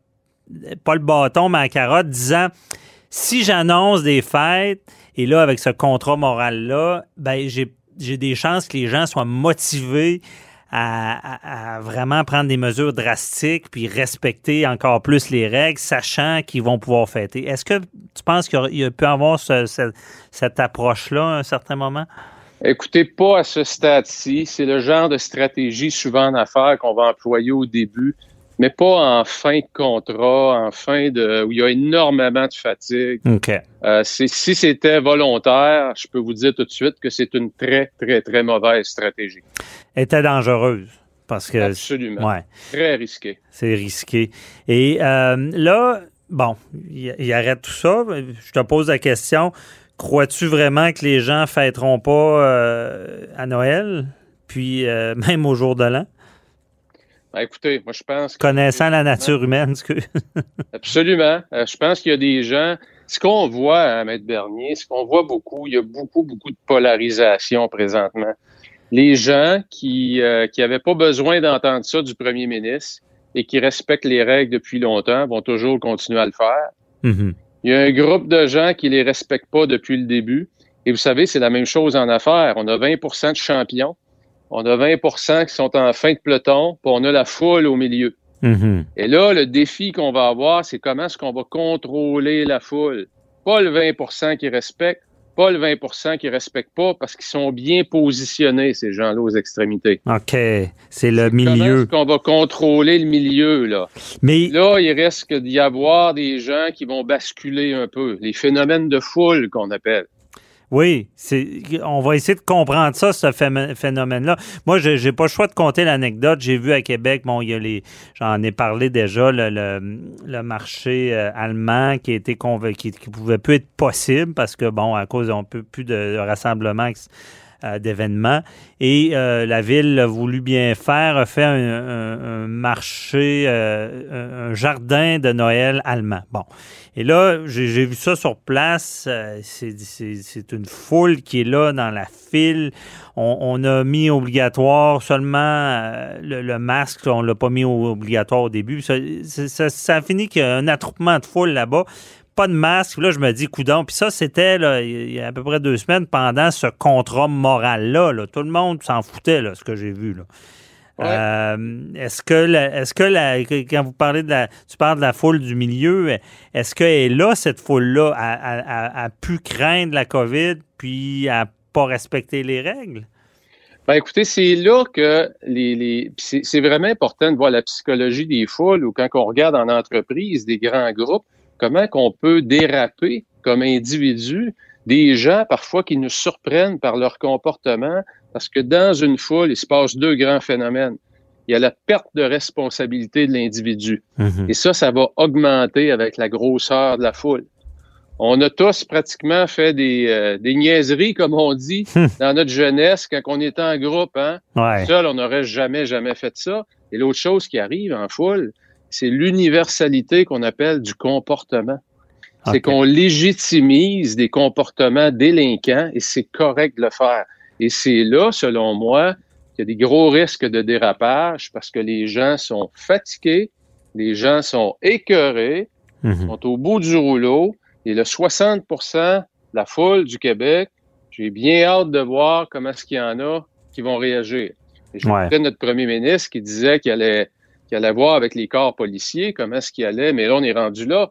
pas le bâton mais la carotte, disant si j'annonce des fêtes et là avec ce contrat moral là, ben j'ai j'ai des chances que les gens soient motivés à, vraiment prendre des mesures drastiques puis respecter encore plus les règles, sachant qu'ils vont pouvoir fêter. Est-ce que tu penses qu'il il y avoir ce- ce- cette approche-là à un certain moment? Écoutez, pas à ce stade-ci. C'est le genre de stratégie souvent en affaires qu'on va employer au début, mais pas en fin de contrat, en fin de où il y a énormément de fatigue. OK. Euh, si c'était volontaire, je peux vous dire tout de suite que c'est une très, très, très mauvaise stratégie. Était dangereuse parce que Absolument. ouais, Très risqué. c'est risqué. Et euh, là, bon, il, il arrête tout ça. Je te pose la question. Crois-tu vraiment que les gens fêteront pas euh, à Noël, puis même au jour de l'an? Ben, écoutez, moi, je pense que Connaissant la nature humaine, ce que... Absolument. Euh, je pense qu'il y a des gens. Ce qu'on voit à Maître Bernier, ce qu'on voit beaucoup, il y a beaucoup, beaucoup de polarisation présentement. Les gens qui euh, qui n'avaient pas besoin d'entendre ça du premier ministre et qui respectent les règles depuis longtemps vont toujours continuer à le faire. Mhm. Il y a un groupe de gens qui les respectent pas depuis le début. Et vous savez, c'est la même chose en affaires. On a 20% de champions. On a 20% qui sont en fin de peloton, puis on a la foule au milieu. Mhm. Et là, le défi qu'on va avoir, c'est comment est-ce qu'on va contrôler la foule? Pas le 20% qui respecte, pas le 20% qui respecte pas, parce qu'ils sont bien positionnés, ces gens-là, aux extrémités. OK. C'est le Comment milieu. est-ce qu'on va contrôler le milieu, là? Mais Là, il risque d'y avoir des gens qui vont basculer un peu. Les phénomènes de foule qu'on appelle. Oui, c'est, on va essayer de comprendre ça, ce phé- phénomène-là. Moi, je n'ai pas le choix de compter l'anecdote. J'ai vu à Québec, bon, il y a les, j'en ai parlé déjà, le, marché euh, allemand qui a été qui, pouvait plus être possible parce que, bon, à cause d'un peu plus de, de rassemblements d'événements. Et euh, la ville a voulu bien faire, a fait un, un- un marché, euh, un, jardin de Noël allemand. Bon. Et là, j'ai vu ça sur place. euh, c'est- C'est une foule qui est là dans la file. On, on a mis obligatoire seulement euh, le, le masque. On l'a pas mis obligatoire au début. Ça, ça, ça- ça a fini qu'il y a un attroupement de foule là-bas. Pas de masque. Là, je me dis, coudon. Puis ça, c'était il y a à peu près deux semaines pendant ce contrat moral-là. là. Tout le monde s'en foutait, là, ce que j'ai vu. Là. Ouais. Euh, est-ce que la- est-ce que la, que- quand vous parlez de la tu parles de la foule du milieu, est-ce qu'elle est là, cette foule-là, a, a- a- a pu craindre la COVID puis à pas respecter les règles? Ben écoutez, c'est là que les, c'est vraiment important de voir la psychologie des foules ou quand on regarde en entreprise des grands groupes, comment qu'on peut déraper comme individu des gens parfois qui nous surprennent par leur comportement parce que dans une foule, il se passe deux grands phénomènes. il y a la perte de responsabilité de l'individu. Mhm. Et ça, ça va augmenter avec la grosseur de la foule. On a tous pratiquement fait des, euh, des niaiseries, comme on dit, Hmm. dans notre jeunesse, quand on était en groupe. Hein? Ouais. Seul, on n'aurait jamais, jamais fait ça. Et l'autre chose qui arrive en foule, c'est l'universalité qu'on appelle du comportement. C'est qu'on légitimise des comportements délinquants et c'est correct de le faire. Et c'est là, selon moi, qu'il y a des gros risques de dérapage parce que les gens sont fatigués, les gens sont écœurés, Mhm. sont au bout du rouleau et le 60 de la foule du Québec, j'ai bien hâte de voir comment est-ce qu'il y en a qui vont réagir. Et je Ouais. notre premier ministre qui disait qu'il allait, qu'il allait voir avec les corps policiers comment est-ce qu'il allait, mais là, on est rendu là.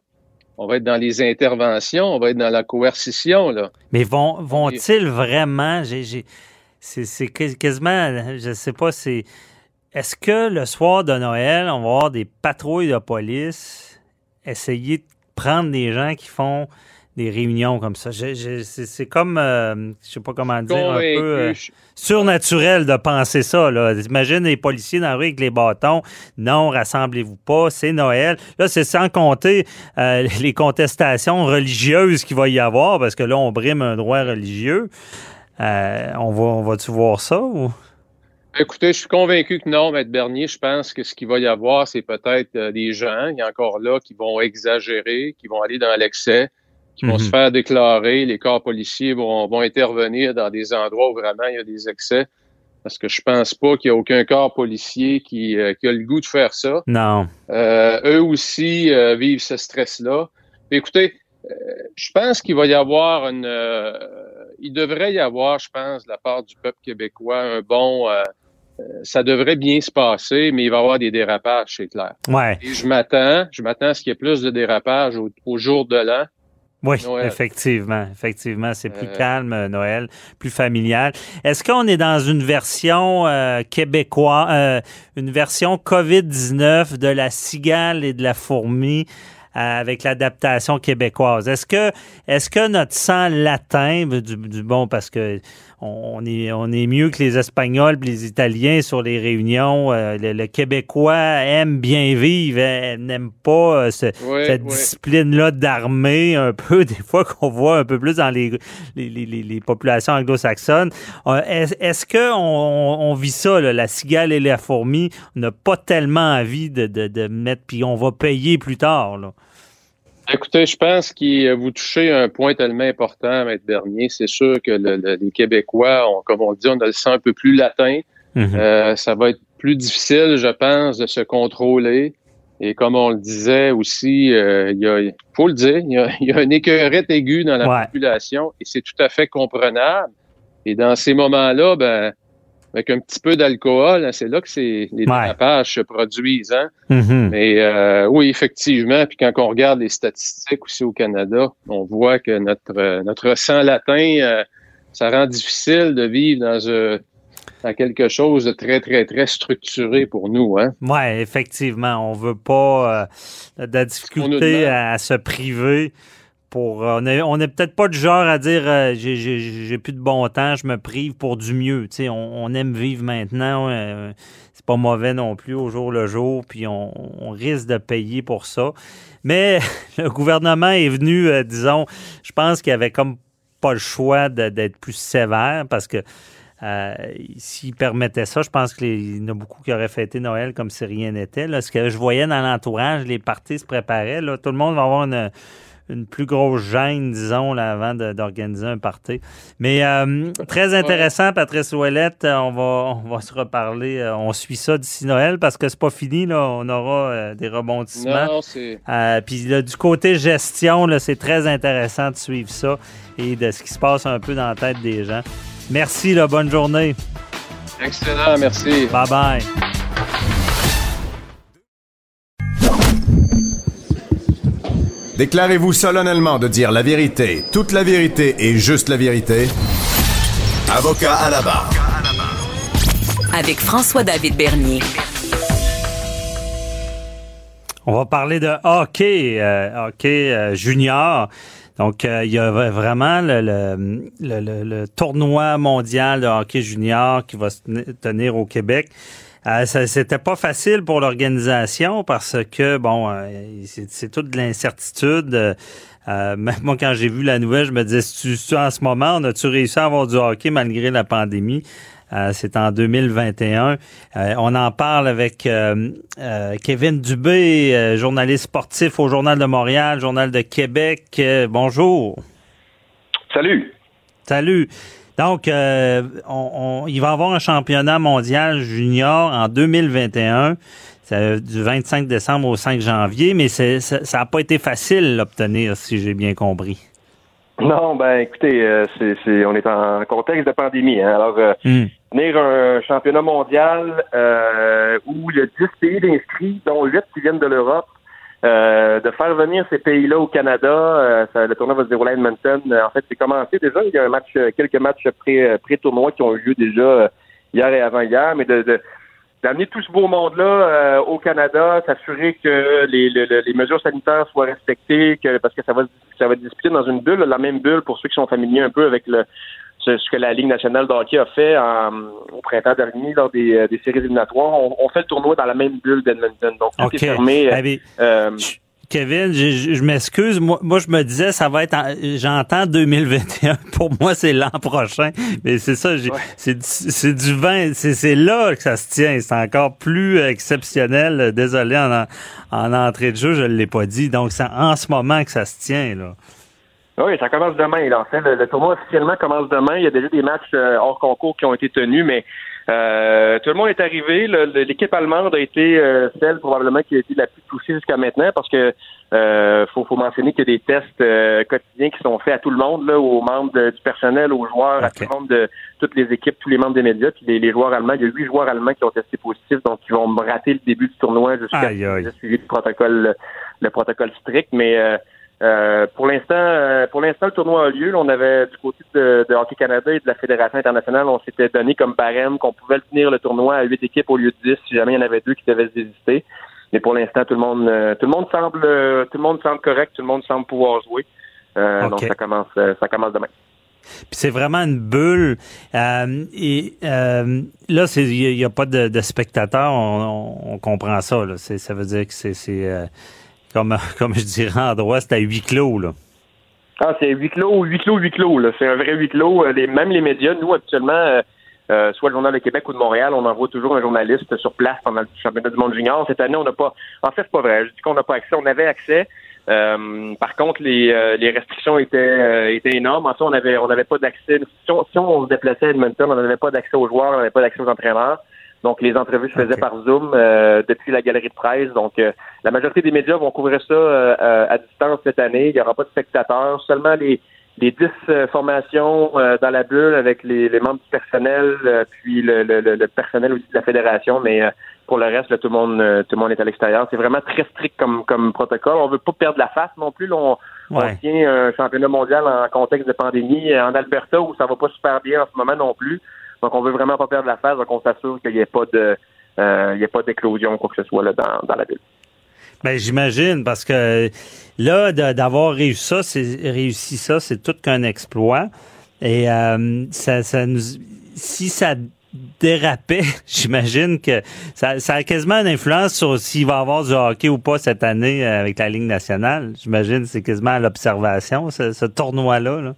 On va être dans les interventions, on va être dans la coercition, là. Mais vont, vont-ils vraiment. c'est c'est quas- quasiment. Je sais pas, c'est. Est-ce que le soir de Noël, on va avoir des patrouilles de police essayer de prendre des gens qui font des réunions comme ça? C'est comme. euh, je sais pas comment dire. Un peu. euh, surnaturel de penser ça. Là. Imagine les policiers dans la rue avec les bâtons. Non, rassemblez-vous pas, c'est Noël. Là, c'est sans compter euh, les contestations religieuses qu'il va y avoir, parce que là, on brime un droit religieux. Euh, on va, on va-tu voir ça? Ou? Écoutez, je suis convaincu que non, Maître Bernier. Je pense que ce qu'il va y avoir, c'est peut-être des gens, il y a encore là, qui vont exagérer, qui vont aller dans l'excès, qui vont Mhm. se faire déclarer. Les corps policiers vont, vont intervenir dans des endroits où vraiment il y a des excès. Parce que je pense pas qu'il y a aucun corps policier qui, euh, qui a le goût de faire ça. Non. Euh, eux aussi euh, vivent ce stress-là. Écoutez, euh, je pense qu'il va y avoir une... euh, il devrait y avoir, je pense, de la part du peuple québécois, un bon... euh, ça devrait bien se passer, mais il va y avoir des dérapages, c'est clair. Ouais. Et je m'attends, je m'attends à ce qu'il y ait plus de dérapages au, au jour de l'an. Oui, Noël. effectivement. Effectivement, c'est plus Euh, calme, euh, Noël, plus familial. Est-ce qu'on est dans une version euh, québécoise, euh, une version COVID-19 de la cigale et de la fourmi euh, avec l'adaptation québécoise? Est-ce que, est-ce que notre sang latin, du, du bon, parce que on est, on est mieux que les Espagnols et les Italiens sur les réunions. euh, le, le Québécois aime bien vivre, euh, n'aime pas euh, ce- Ouais, cette ouais. discipline-là d'armée, un peu, des fois, qu'on voit un peu plus dans les, les, les- les- populations anglo-saxonnes. Euh, Est-ce est-ce qu'on on, on vit ça, là, la cigale et la fourmi? On n'a pas tellement envie de, de, de mettre, puis on va payer plus tard. Là. Écoutez, je pense que vous touchez un point tellement important, Maître Bernier. C'est sûr que le- le- les Québécois, comme on dit, on a le sang un peu plus latin. Mhm. Euh, ça va être plus difficile, je pense, de se contrôler. Et comme on le disait aussi, euh, il y a, faut le dire, il y a, y a une écœurette aiguë dans la Ouais. population et c'est tout à fait comprenable. Et dans ces moments-là, ben, avec un petit peu d'alcool, hein, c'est là que les Ouais. dérapages se produisent. Hein? Mhm. Mais euh, oui, effectivement. Puis quand on regarde les statistiques aussi au Canada, on voit que notre euh, notre sang latin, euh, ça rend difficile de vivre dans, quelque chose de très très très structuré pour nous. Hein. Oui, effectivement. On veut pas euh, de la difficulté à se priver. Euh, on n'est peut-être pas du genre à dire euh, j'ai- plus de bon temps, je me prive pour du mieux. On, on aime vivre maintenant. euh, c'est pas mauvais non plus au jour le jour, puis on, risque de payer pour ça. Mais le gouvernement est venu, euh, disons, je pense qu'il avait comme pas le choix d'être plus sévère parce que euh, S'ils permettaient ça, je pense qu'il y en a beaucoup qui auraient fêté Noël comme si rien n'était. Ce que je voyais dans l'entourage, les parties se préparaient. Là. Tout le monde va avoir une, une plus grosse gêne, disons, là, avant d'organiser un party. Mais euh, très intéressant, Patrice Ouellette. Euh, On va, on va se reparler. Euh, On suit ça d'ici Noël parce que c'est pas fini. Là. On aura euh, des rebondissements. Non, Euh, Puis là, du côté gestion, c'est très intéressant de suivre ça et de ce qui se passe un peu dans la tête des gens. Merci, là, bonne journée. excellent, merci. Bye bye. Déclarez-vous solennellement de dire la vérité, toute la vérité et juste la vérité. Avocat à la barre. Avec François-David Bernier. On va parler de hockey, euh, hockey euh, junior. Donc, euh, il y a vraiment le, le, le- le- le tournoi mondial de hockey junior qui va se teni- tenir au Québec. Euh, C'était pas facile pour l'organisation parce que, bon, euh, c'est toute de l'incertitude. Euh, même moi, quand j'ai vu la nouvelle, je me disais, tu, en ce moment, on a-tu réussi à avoir du hockey malgré la pandémie? Euh, c'est en 2021. Euh, on en parle avec Kevin Dubé, journaliste sportif au Journal de Montréal, Journal de Québec. bonjour. Salut. Salut. Donc, euh, on, il va y avoir un championnat mondial junior en 2021, du 25 décembre au 5 janvier, mais ça n'a pas été facile l'obtenir, si j'ai bien compris. Non, ben écoutez, euh, c'est, on est en contexte de pandémie. Hein. alors, euh, hmm. un championnat mondial où il y a 10 pays d'inscrits, dont 8 qui viennent de l'Europe, euh, de faire venir ces pays-là au Canada, euh, le tournoi va se dérouler à Edmonton. Euh, en fait, c'est commencé déjà. Il y a un match, quelques matchs pré, pré-tournoi qui ont eu lieu déjà hier et avant-hier, mais de, d'amener tout ce beau monde-là au Canada, s'assurer que les, les, mesures sanitaires soient respectées, que parce que ça va ça va être disputé dans une bulle, la même bulle pour ceux qui sont familiers un peu avec le ce, que la Ligue nationale de hockey a fait au printemps dernier lors des, euh, des séries éliminatoires. On, fait le tournoi dans la même bulle d'Edmonton. Donc, tout est fermé. Euh, euh, Kevin, je, je m'excuse. Moi, moi, je me disais, ça va être, j'entends 2021. Pour moi, c'est l'an prochain. Mais c'est ça, c'est, c'est du vin. C'est, là que ça se tient. C'est encore plus exceptionnel. Désolé, en, en entrée de jeu, je ne l'ai pas dit. Donc, c'est en ce moment que ça se tient, là. Oui, ça commence demain. Là. le, tournoi officiellement commence demain. Il y a déjà des matchs euh, hors concours qui ont été tenus, mais euh, tout le monde est arrivé. L'équipe allemande a été euh, celle probablement qui a été la plus touchée jusqu'à maintenant parce que faut, faut mentionner qu'il y a des tests quotidiens qui sont faits à tout le monde, là, aux membres du personnel, aux joueurs, à tout le monde de toutes les équipes, tous les membres des médias. Puis les, joueurs allemands, il y a huit joueurs allemands qui ont testé positif, donc ils vont rater le début du tournoi jusqu'à suivi le protocole, le protocole strict. Mais euh, pour l'instant, euh, pour l'instant, le tournoi a lieu. on avait du côté de, Hockey Canada et de la Fédération internationale, on s'était donné comme barème qu'on pouvait tenir le tournoi à huit équipes au lieu de dix si jamais il y en avait deux qui devaient se désister. Mais pour l'instant, tout le monde, euh, tout le monde semble, tout le monde semble correct, tout le monde semble pouvoir jouer. Donc ça commence, ça commence demain. Puis c'est vraiment une bulle. et là, il n'y a, pas de, spectateurs. On, comprend ça. Là. Ça veut dire que c'est comme, comme je dirais en droit, c'est à huis clos, là. Ah, c'est huis clos, huis clos, huis clos, là. C'est un vrai huis clos. Euh, même les médias, nous, actuellement, euh, euh, soit le Journal de Québec ou de Montréal, on envoie toujours un journaliste sur place pendant le championnat du monde junior. Cette année, on n'a pas. En fait, c'est pas vrai. Je dis qu'on n'a pas accès. On avait accès. par contre, les, restrictions étaient, étaient énormes. En fait, on on n'avait pas d'accès. Si si on se déplaçait à Edmonton, on n'avait pas d'accès aux joueurs, on n'avait pas d'accès aux entraîneurs. Donc, les entrevues se faisaient par Zoom euh, depuis la galerie de presse. Donc, euh, la majorité des médias vont couvrir ça euh, à distance cette année. Il n'y aura pas de spectateurs. Seulement les, les 10 formations dans la bulle avec les, membres du personnel, puis le, le, personnel aussi de la fédération. Mais pour le reste, tout le monde tout le monde est à l'extérieur. C'est vraiment très strict comme, comme protocole. On veut pas perdre la face non plus. on, tient un championnat mondial en contexte de pandémie en Alberta où ça va pas super bien en ce moment non plus. Donc, on veut vraiment pas perdre la phase, donc on s'assure qu'il n'y ait pas de, euh, il y ait pas d'éclosion, quoi que ce soit là, dans, dans la ville. Ben, j'imagine, parce que là, d'avoir réussi ça, c'est réussi ça, c'est tout qu'un exploit. Et euh, ça, ça nous, si ça dérapait, j'imagine que ça, ça, a quasiment une influence sur s'il va y avoir du hockey ou pas cette année avec la Ligue nationale. J'imagine c'est quasiment à l'observation, ce, ce tournoi-là. là.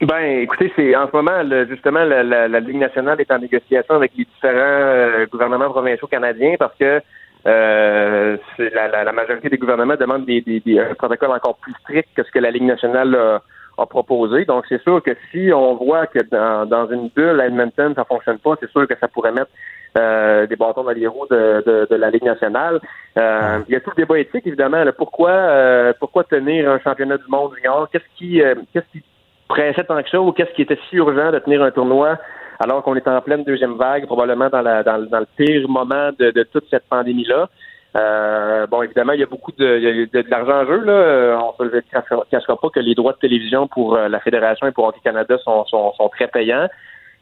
Ben, écoutez, c'est en ce moment, justement, la, la, Ligue nationale est en négociation avec les différents euh, gouvernements provinciaux canadiens parce que euh, la, la, majorité des gouvernements demandent des, des, des, un protocole encore plus strict que ce que la Ligue nationale a, proposé. Donc, c'est sûr que si on voit que dans, dans une bulle à Edmonton, ça fonctionne pas, c'est sûr que ça pourrait mettre euh, des bâtons dans les roues de, de, de la Ligue nationale. Euh, il y a tout le débat éthique, évidemment. pourquoi, pourquoi tenir un championnat du monde junior? Qu'est-ce qui, qu'est-ce qui pressait tant que ça ou qu'est-ce qui était si urgent de tenir un tournoi alors qu'on est en pleine deuxième vague, probablement dans, la, dans, le pire moment de, toute cette pandémie-là. Euh, bon, évidemment, il y a beaucoup de, il y a de, l'argent en jeu. Là. On ne se cachera pas que les droits de télévision pour euh, la Fédération et pour Hockey Canada sont, sont, sont très payants.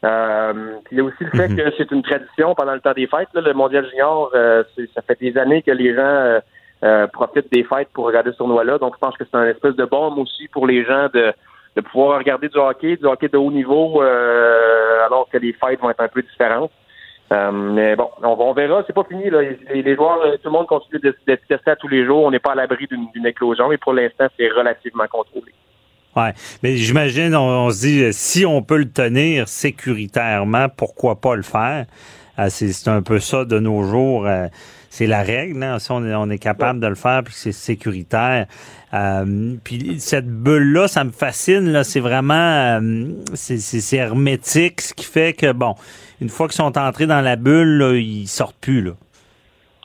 Euh, il y a aussi le fait mhm. que c'est une tradition pendant le temps des fêtes. Là, le Mondial Junior, euh, ça fait des années que les gens euh, profitent des fêtes pour regarder ce tournoi-là. Donc, je pense que c'est un espèce de bombe aussi pour les gens de de pouvoir regarder du hockey, du hockey de haut niveau, euh, alors que les fêtes vont être un peu différentes. mais bon, on, verra, c'est pas fini. Là. Les, joueurs, tout le monde continue d'être testé à tous les jours. On n'est pas à l'abri d'une éclosion, mais pour l'instant, c'est relativement contrôlé. Ouais, mais j'imagine, on, se dit, si on peut le tenir sécuritairement, pourquoi pas le faire? c'est un peu ça de nos jours c'est la règle. Hein? Si on est, capable de le faire, puis c'est sécuritaire. Euh, puis cette bulle-là, ça me fascine. Là, c'est vraiment, euh, c'est hermétique, ce qui fait que bon, une fois qu'ils sont entrés dans la bulle, là, ils sortent plus là.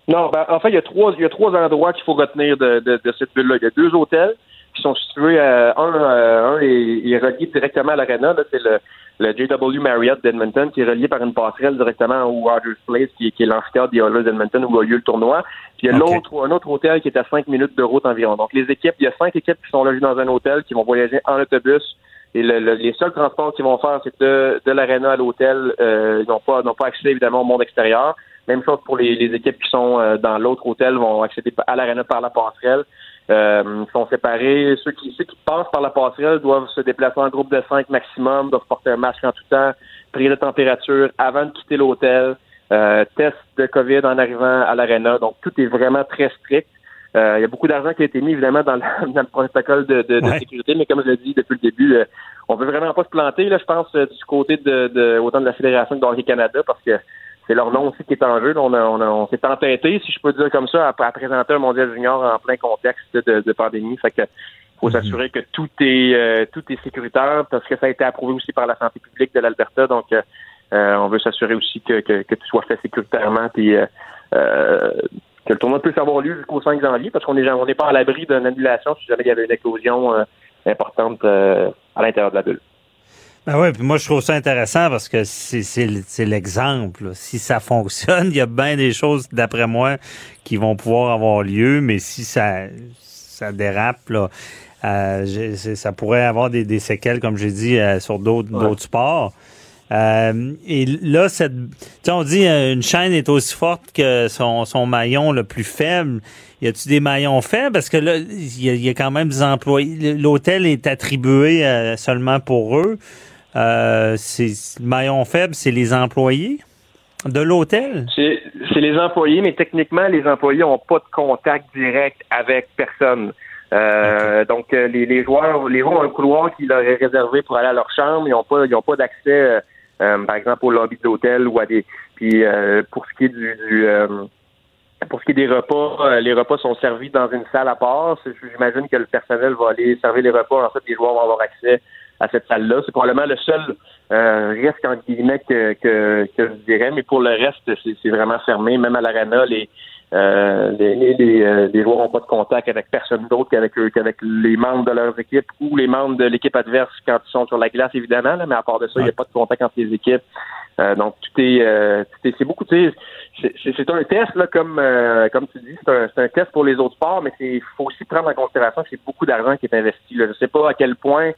Non, ben, en fait, il y a trois, il y a trois endroits qu'il faut retenir de, de, cette bulle-là. Il y a deux hôtels qui sont situés, euh, un, un est, est relié directement à l'aréna. C'est le le JW Marriott d'Edmonton, qui est relié par une passerelle directement au Rogers Place, qui, est l'amphithéâtre des Oilers d'Edmonton où a lieu le tournoi. Puis il y a l'autre, un autre hôtel qui est à cinq minutes de route environ. Donc les équipes, il y a cinq équipes qui sont logées dans un hôtel, qui vont voyager en autobus. Et les seuls transports qu'ils vont faire, c'est de, de l'aréna à l'hôtel. Euh, ils n'ont pas, n'ont pas accès évidemment au monde extérieur. Même chose pour les, les équipes qui sont euh, dans l'autre hôtel vont accéder à l'aréna par la passerelle euh, sont séparés. Ceux qui, ceux qui passent par la passerelle doivent se déplacer en groupe de cinq maximum, doivent porter un masque en tout temps, prise de température avant de quitter l'hôtel, euh, test de COVID en arrivant à l'aréna. Donc, tout est vraiment très strict. Euh, il y a beaucoup d'argent qui a été mis, évidemment, dans le, dans le protocole de, de, de sécurité, mais comme je l'ai dit depuis le début, euh, on veut vraiment pas se planter, là, je pense, euh, du côté de, de autant de la Fédération que d'Hockey Canada, parce que c'est leur nom aussi qui est en jeu. On, on, s'est entêté, si je peux dire comme ça, à, présenter un mondial junior en plein contexte de, pandémie. Fait que faut mhm. s'assurer que tout est euh, tout est sécuritaire parce que ça a été approuvé aussi par la santé publique de l'Alberta. Donc euh, euh, on veut s'assurer aussi que, que, que, tout soit fait sécuritairement puis que le tournoi puisse avoir lieu jusqu'au 5 janvier parce qu'on n'est on n'est pas à l'abri d'une annulation si jamais il y avait une éclosion importante à l'intérieur de la bulle. Ben oui, puis moi je trouve ça intéressant parce que c'est l'exemple. Si ça fonctionne, il y a bien des choses, d'après moi, qui vont pouvoir avoir lieu, mais si ça, ça dérape, là, euh, ça pourrait avoir des, des séquelles, comme j'ai dit, euh, sur d'autres d'autres sports. Euh, et là, cette, on dit une chaîne est aussi forte que son, son maillon le plus faible. Y a-tu des maillons faibles? Parce que là, il y, y, a quand même des employés. L'hôtel est attribué seulement pour eux. Euh, c'est le maillon faible, c'est les employés de l'hôtel? C'est les employés, mais techniquement, les employés n'ont pas de contact direct avec personne. Euh, donc, euh, les, joueurs, les joueurs ont un couloir qui leur est réservé pour aller à leur chambre. Ils n'ont pas, ils ont pas d'accès, par exemple, au lobby de l'hôtel ou à des. Puis, pour ce qui est du, pour ce qui est des repas, les repas sont servis dans une salle à part. J'imagine que le personnel va aller servir les repas. En fait, les joueurs vont avoir accès à cette salle-là. C'est probablement le seul euh, risque en guillemets que, que, que, je dirais, mais pour le reste, c'est vraiment fermé. Même à l'arena, les, euh, les, les, euh, les, joueurs n'ont pas de contact avec personne d'autre qu'avec eux, qu'avec les membres de leurs équipes ou les membres de l'équipe adverse quand ils sont sur la glace, évidemment. Là, mais à part de ça, il n'y a pas de contact entre les équipes. Euh, donc tout est, euh, c'est beaucoup. C'est un test là, comme euh, comme tu dis, c'est un, un, test pour les autres sports, mais il faut aussi prendre en considération que c'est beaucoup d'argent qui est investi. Là. Je ne sais pas à quel point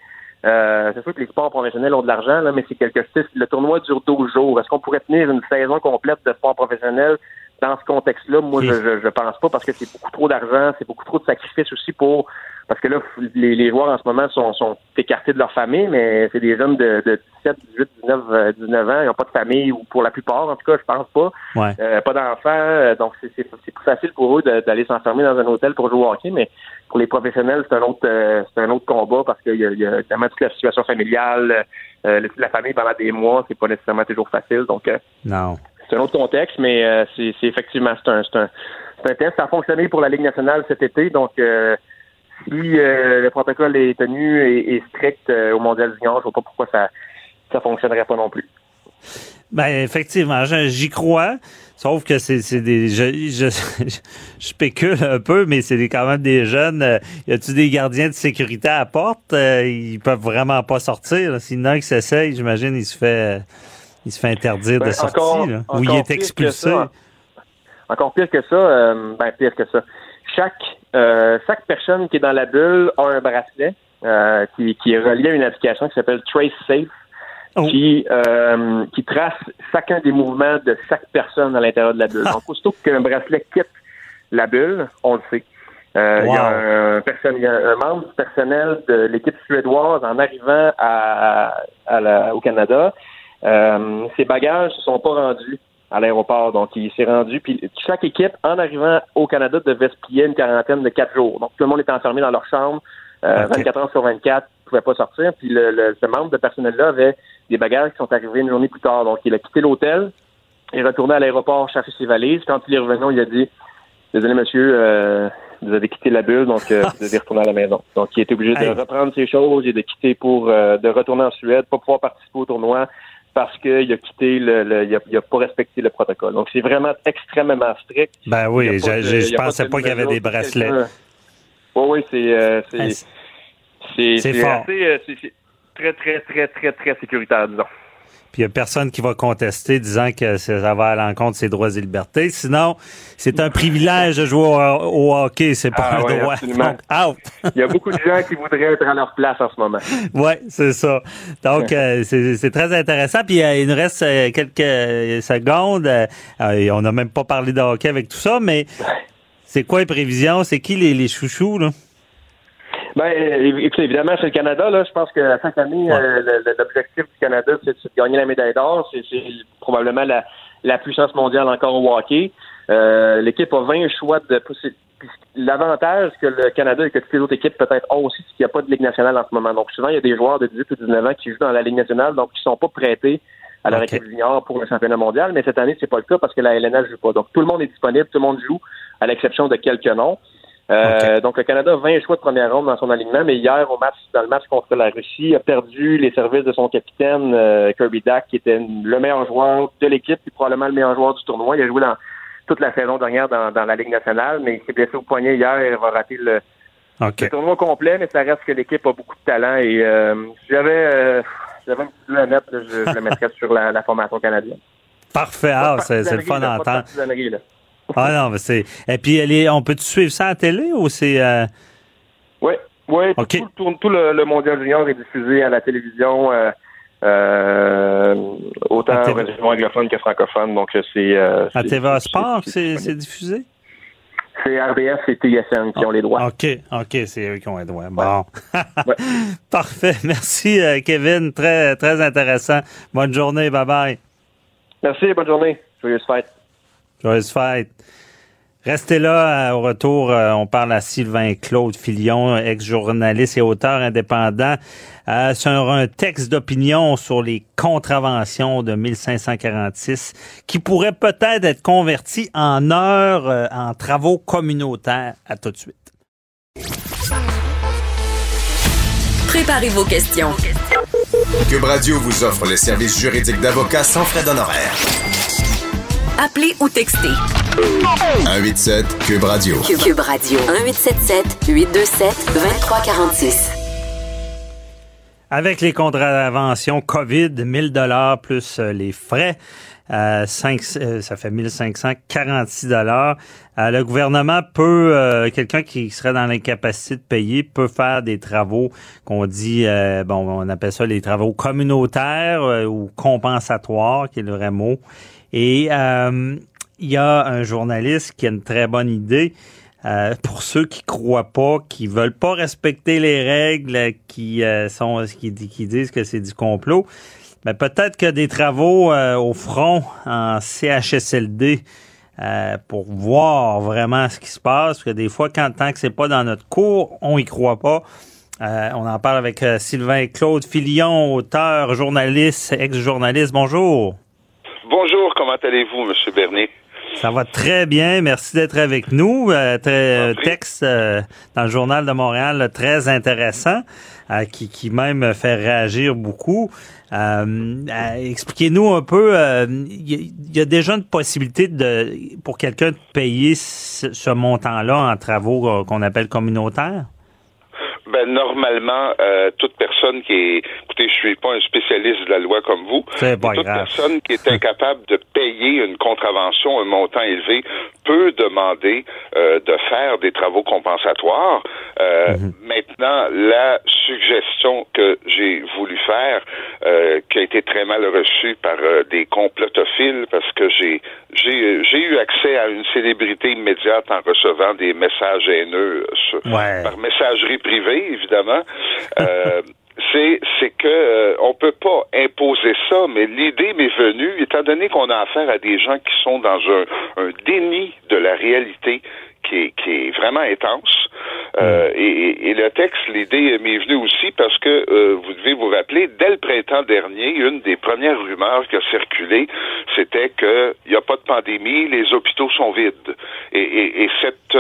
euh, c'est sûr que les sports professionnels ont de l'argent, mais c'est quelque chose. Le tournoi dure 12 jours. Est-ce qu'on pourrait tenir une saison complète de sport professionnel dans ce contexte-là? Moi, je, je, je, pense pas parce que c'est beaucoup trop d'argent, c'est beaucoup trop de sacrifices aussi pour parce que là, les, les, joueurs en ce moment sont, sont écartés de leur famille, mais c'est des jeunes de, de 17, 18, 19, 19 ans. Ils n'ont pas de famille, ou pour la plupart, en tout cas, je pense pas. Euh, pas d'enfants. Euh, donc, c'est plus facile pour eux d'aller s'enfermer dans un hôtel pour jouer au hockey, mais pour les professionnels, c'est un autre euh, c'est un autre combat parce qu'il y a, y a tellement toute la situation familiale, euh, la famille pendant des mois, c'est pas nécessairement toujours facile. Donc, non. C'est un autre contexte, mais c'est effectivement c'est un, un, un test. Ça a fonctionné pour la Ligue nationale cet été, donc si euh, le protocole est tenu et, strict euh, au mondial junior, je vois pas pourquoi ça ça fonctionnerait pas non plus. Ben effectivement, j'y crois. Sauf que c'est des je, je, je, spécule un peu, mais c'est quand même des jeunes. Euh, y a-tu des gardiens de sécurité à la porte? Ils peuvent vraiment pas sortir. Sinon, il s'essaye, j'imagine, il se fait il se fait interdire de ben, sortir, ou il est expulsé. encore pire que ça, ben pire que ça. Chaque euh, chaque personne qui est dans la bulle a un bracelet euh, qui, qui, est relié à une application qui s'appelle Trace Safe, oh. qui, euh, qui trace chacun des mouvements de chaque personne à l'intérieur de la bulle. Donc, aussitôt qu'un bracelet quitte la bulle, on le sait. Euh, il, y a un personne, il y a un membre du personnel de l'équipe suédoise en arrivant à, à la, au Canada. Euh, ses bagages ne sont pas rendus à l'aéroport. Donc, il s'est rendu. Puis chaque équipe, en arrivant au Canada, devait se plier une quarantaine de quatre jours. Donc, tout le monde était enfermé dans leur chambre, euh, 24 heures sur 24, ne pouvait pas sortir. Puis le, ce membre de personnel-là avait des bagages qui sont arrivés une journée plus tard. Donc, il a quitté l'hôtel et retourné à l'aéroport chercher ses valises. Quand il est revenu, il a dit Désolé, monsieur, euh, vous avez quitté la bulle, donc euh, vous devez retourner à la maison. Donc, il était obligé de reprendre ses choses et de quitter pour euh, de retourner en Suède, pas pouvoir participer au tournoi parce qu'il a quitté le, il, a, pas respecté le protocole. Donc, c'est vraiment extrêmement strict. Ben oui, je, je, pensais pas, qu'il y avait des bracelets. Oui, oui, c'est c'est c'est très, très, très, très, très sécuritaire, disons. Puis il n'y a personne qui va contester disant que ça va à l'encontre de ses droits et libertés. Sinon, c'est un privilège de jouer au, hockey, c'est pas ah un droit. out. il y a beaucoup de gens qui voudraient être à leur place en ce moment. Oui, c'est ça. Donc, euh, c'est très intéressant. Puis euh, il nous reste euh, quelques secondes. on n'a même pas parlé de hockey avec tout ça, mais c'est quoi les prévisions? C'est qui les, les chouchous, là? Ben, évidemment, c'est le Canada. Là. Je pense que chaque année, euh, l'objectif du Canada, c'est de gagner la médaille d'or. C'est probablement la, la, puissance mondiale encore au hockey. Euh, l'équipe a 20 choix de L'avantage que le Canada et que toutes les autres équipes peut-être ont aussi, c'est qu'il n'y a pas de Ligue nationale en ce moment. Donc souvent, il y a des joueurs de 18 ou 19 ans qui jouent dans la Ligue nationale, donc qui ne sont pas prêtés à la équipe junior pour le championnat mondial. Mais cette année, c'est pas le cas parce que la LNH ne joue pas. Donc tout le monde est disponible, tout le monde joue, à l'exception de quelques noms. Euh, donc le Canada a 20 choix de première ronde dans son alignement, mais hier au match, dans le match contre la Russie, a perdu les services de son capitaine euh, Kirby Dack, qui était le meilleur joueur de l'équipe, et probablement le meilleur joueur du tournoi. Il a joué dans toute la saison dernière dans, la Ligue nationale, mais il s'est blessé au poignet hier et il va rater le, tournoi complet, mais ça reste que l'équipe a beaucoup de talent et euh, si j'avais j'avais un petit à mettre, je, je, le mettrais sur la, formation canadienne. Parfait, ah, c'est le fun d'entendre. Ah non, mais c'est. Et puis, on peut-tu suivre ça à la télé ou c'est. Euh... Oui, oui. Tout, tout, le, Mondial Junior est diffusé à la télévision, euh, euh, autant anglophone que francophone. Donc, c'est. Euh, à TVA Sport, c'est diffusé? C'est RBS et TSN qui ont les droits. OK, OK, c'est eux qui ont les droits. Bon. Parfait. Merci, euh, Kevin. Très, très intéressant. Bonne journée. Bye-bye. Merci, bonne journée. Joyeuse fête. Joyeuse fête. Restez là, euh, au retour, euh, on parle à Sylvain Claude Filion, ex-journaliste et auteur indépendant, euh, sur un texte d'opinion sur les contraventions de 1546 qui pourrait peut-être être converti en heures en travaux communautaires. À tout de suite. Préparez vos questions. Cube Radio vous offre les services juridiques d'avocats sans frais d'honoraires. Appelez ou textez. 187 Cube Radio. Cube Radio. 1877 827 2346. Avec les contraventions COVID, 1000 dollars plus euh, les frais, euh, 5, euh, ça fait 1546 dollars. Euh, le gouvernement peut, quelqu'un qui serait dans l'incapacité de payer peut faire des travaux qu'on dit, bon, on appelle ça les travaux communautaires ou compensatoires, qui est le vrai mot. Et euh, il y a un journaliste qui a une très bonne idée. Euh, pour ceux qui croient pas, qui veulent pas respecter les règles, qui euh, sont, qui, disent que c'est du complot, ben, peut-être que des travaux au front en CHSLD pour voir vraiment ce qui se passe, parce que des fois, quand tant que c'est pas dans notre cours, on y croit pas. on en parle avec Sylvain Claude Filion, auteur, journaliste, ex-journaliste. Bonjour. Bonjour, comment allez-vous, M. Bernier? Ça va très bien. Merci d'être avec nous. Euh, très, texte euh, dans le Journal de Montréal très intéressant euh, qui, qui même fait réagir beaucoup. Expliquez-nous un peu, il y, a déjà une possibilité de pour quelqu'un de payer ce montant-là en travaux qu'on appelle communautaires? Ben normalement, euh, toute personne qui est, écoutez, je suis pas un spécialiste de la loi comme vous, toute personne qui est incapable de payer une contravention, un montant élevé, peut demander euh, de faire des travaux compensatoires. Euh, mhm. Maintenant, la suggestion que j'ai voulu faire, qui a été très mal reçue par des complotophiles, parce que j'ai j'ai j'ai eu accès à une célébrité immédiate en recevant des messages haineux par messagerie privée évidemment. Euh, c'est c'est que euh, on peut pas imposer ça, mais l'idée m'est venue, étant donné qu'on a affaire à des gens qui sont dans un, un déni de la réalité qui est, qui est vraiment intense. Euh, et, et, le texte, l'idée m'est venue aussi parce que euh, vous devez vous rappeler, dès le printemps dernier, une des premières rumeurs qui a circulé, c'était qu'il n'y a pas de pandémie, les hôpitaux sont vides. Et, et cette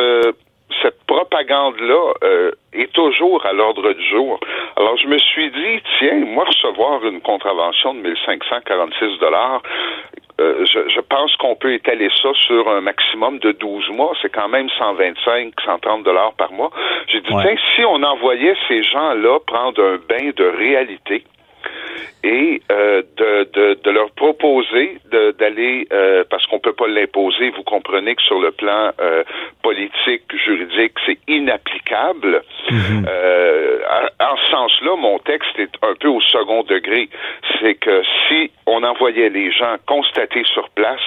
cette propagande-là euh, est toujours à l'ordre du jour. Alors je me suis dit, tiens, moi recevoir une contravention de 1546 dollars, euh, je, je, pense qu'on peut étaler ça sur un maximum de 12 mois. C'est quand même 125, 130 dollars par mois. J'ai dit, tiens, si on envoyait ces gens-là prendre un bain de réalité, et euh, de, de, de, leur proposer d'aller, euh, parce qu'on peut pas l'imposer, vous comprenez que sur le plan euh, politique, juridique, c'est inapplicable. Euh, en, ce sens-là, mon texte est un peu au second degré. C'est que si on envoyait les gens constater sur place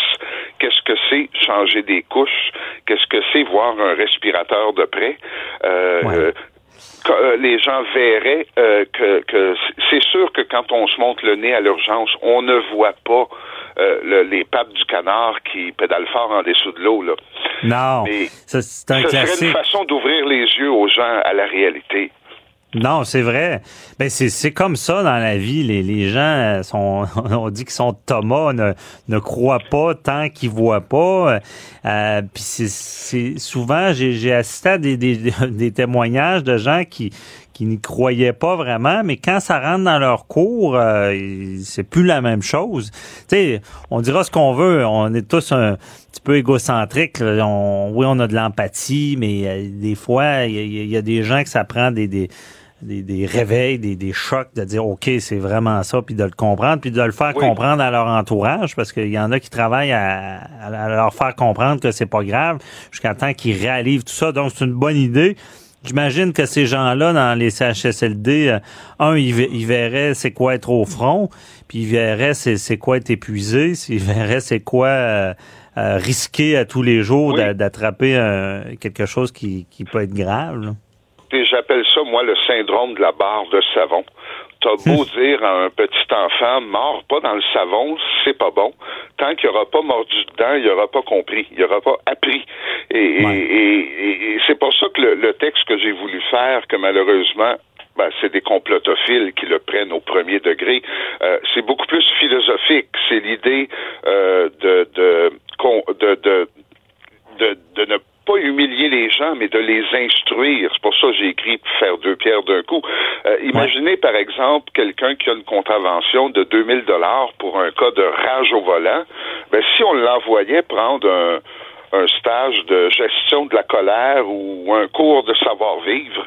qu'est-ce que c'est changer des couches, qu'est-ce que c'est voir un respirateur de près, euh, euh, les gens verraient euh, que, c'est sûr que quand on se monte le nez à l'urgence, on ne voit pas euh, les pattes du canard qui pédale fort en dessous de l'eau. Là. Non, c'est un ce serait une façon d'ouvrir les yeux aux gens à la réalité. Non, c'est vrai. Ben c'est comme ça dans la vie. Les, les gens sont, on dit qu'ils sont Thomas, ne, ne croient pas tant qu'ils voient pas. Euh, Puis c'est souvent, j'ai assisté à des, des, des, témoignages de gens qui qui n'y croyaient pas vraiment, mais quand ça rentre dans leur cours, euh, c'est plus la même chose. Tu sais, on dira ce qu'on veut. On est tous un petit peu égocentriques. On, oui, on a de l'empathie, mais euh, des fois, il y, y, a des gens que ça prend des, des des, des réveils, des, des, chocs, de dire OK, c'est vraiment ça, puis de le comprendre, puis de le faire comprendre à leur entourage, parce qu'il y en a qui travaillent à, à, leur faire comprendre que c'est pas grave, jusqu'à temps qu'ils réalisent tout ça. Donc c'est une bonne idée. J'imagine que ces gens-là, dans les CHSLD, euh, un, ils, verraient c'est quoi être au front, puis ils verraient c'est quoi être épuisé, ils verraient c'est quoi euh, euh, risquer à tous les jours d'attraper quelque chose qui, qui peut être grave j'appelle ça, moi, le syndrome de la barre de savon. T'as beau dire à un petit enfant, mort pas dans le savon, c'est pas bon. Tant qu'il aura pas mordu dedans, il aura pas compris, il aura pas appris. Et, et, c'est pour ça que le, texte que j'ai voulu faire, que malheureusement ben, c'est des complotophiles qui le prennent au premier degré. Euh, c'est beaucoup plus philosophique. C'est l'idée euh, de, de, de, de, de, de ne pas humilier les gens, mais de les instruire. C'est pour ça que j'ai écrit faire deux pierres d'un coup. Euh, imaginez, par exemple, quelqu'un qui a une contravention de 2000 dollars pour un cas de rage au volant. Ben, si on l'envoyait prendre un, un stage de gestion de la colère ou un cours de savoir-vivre,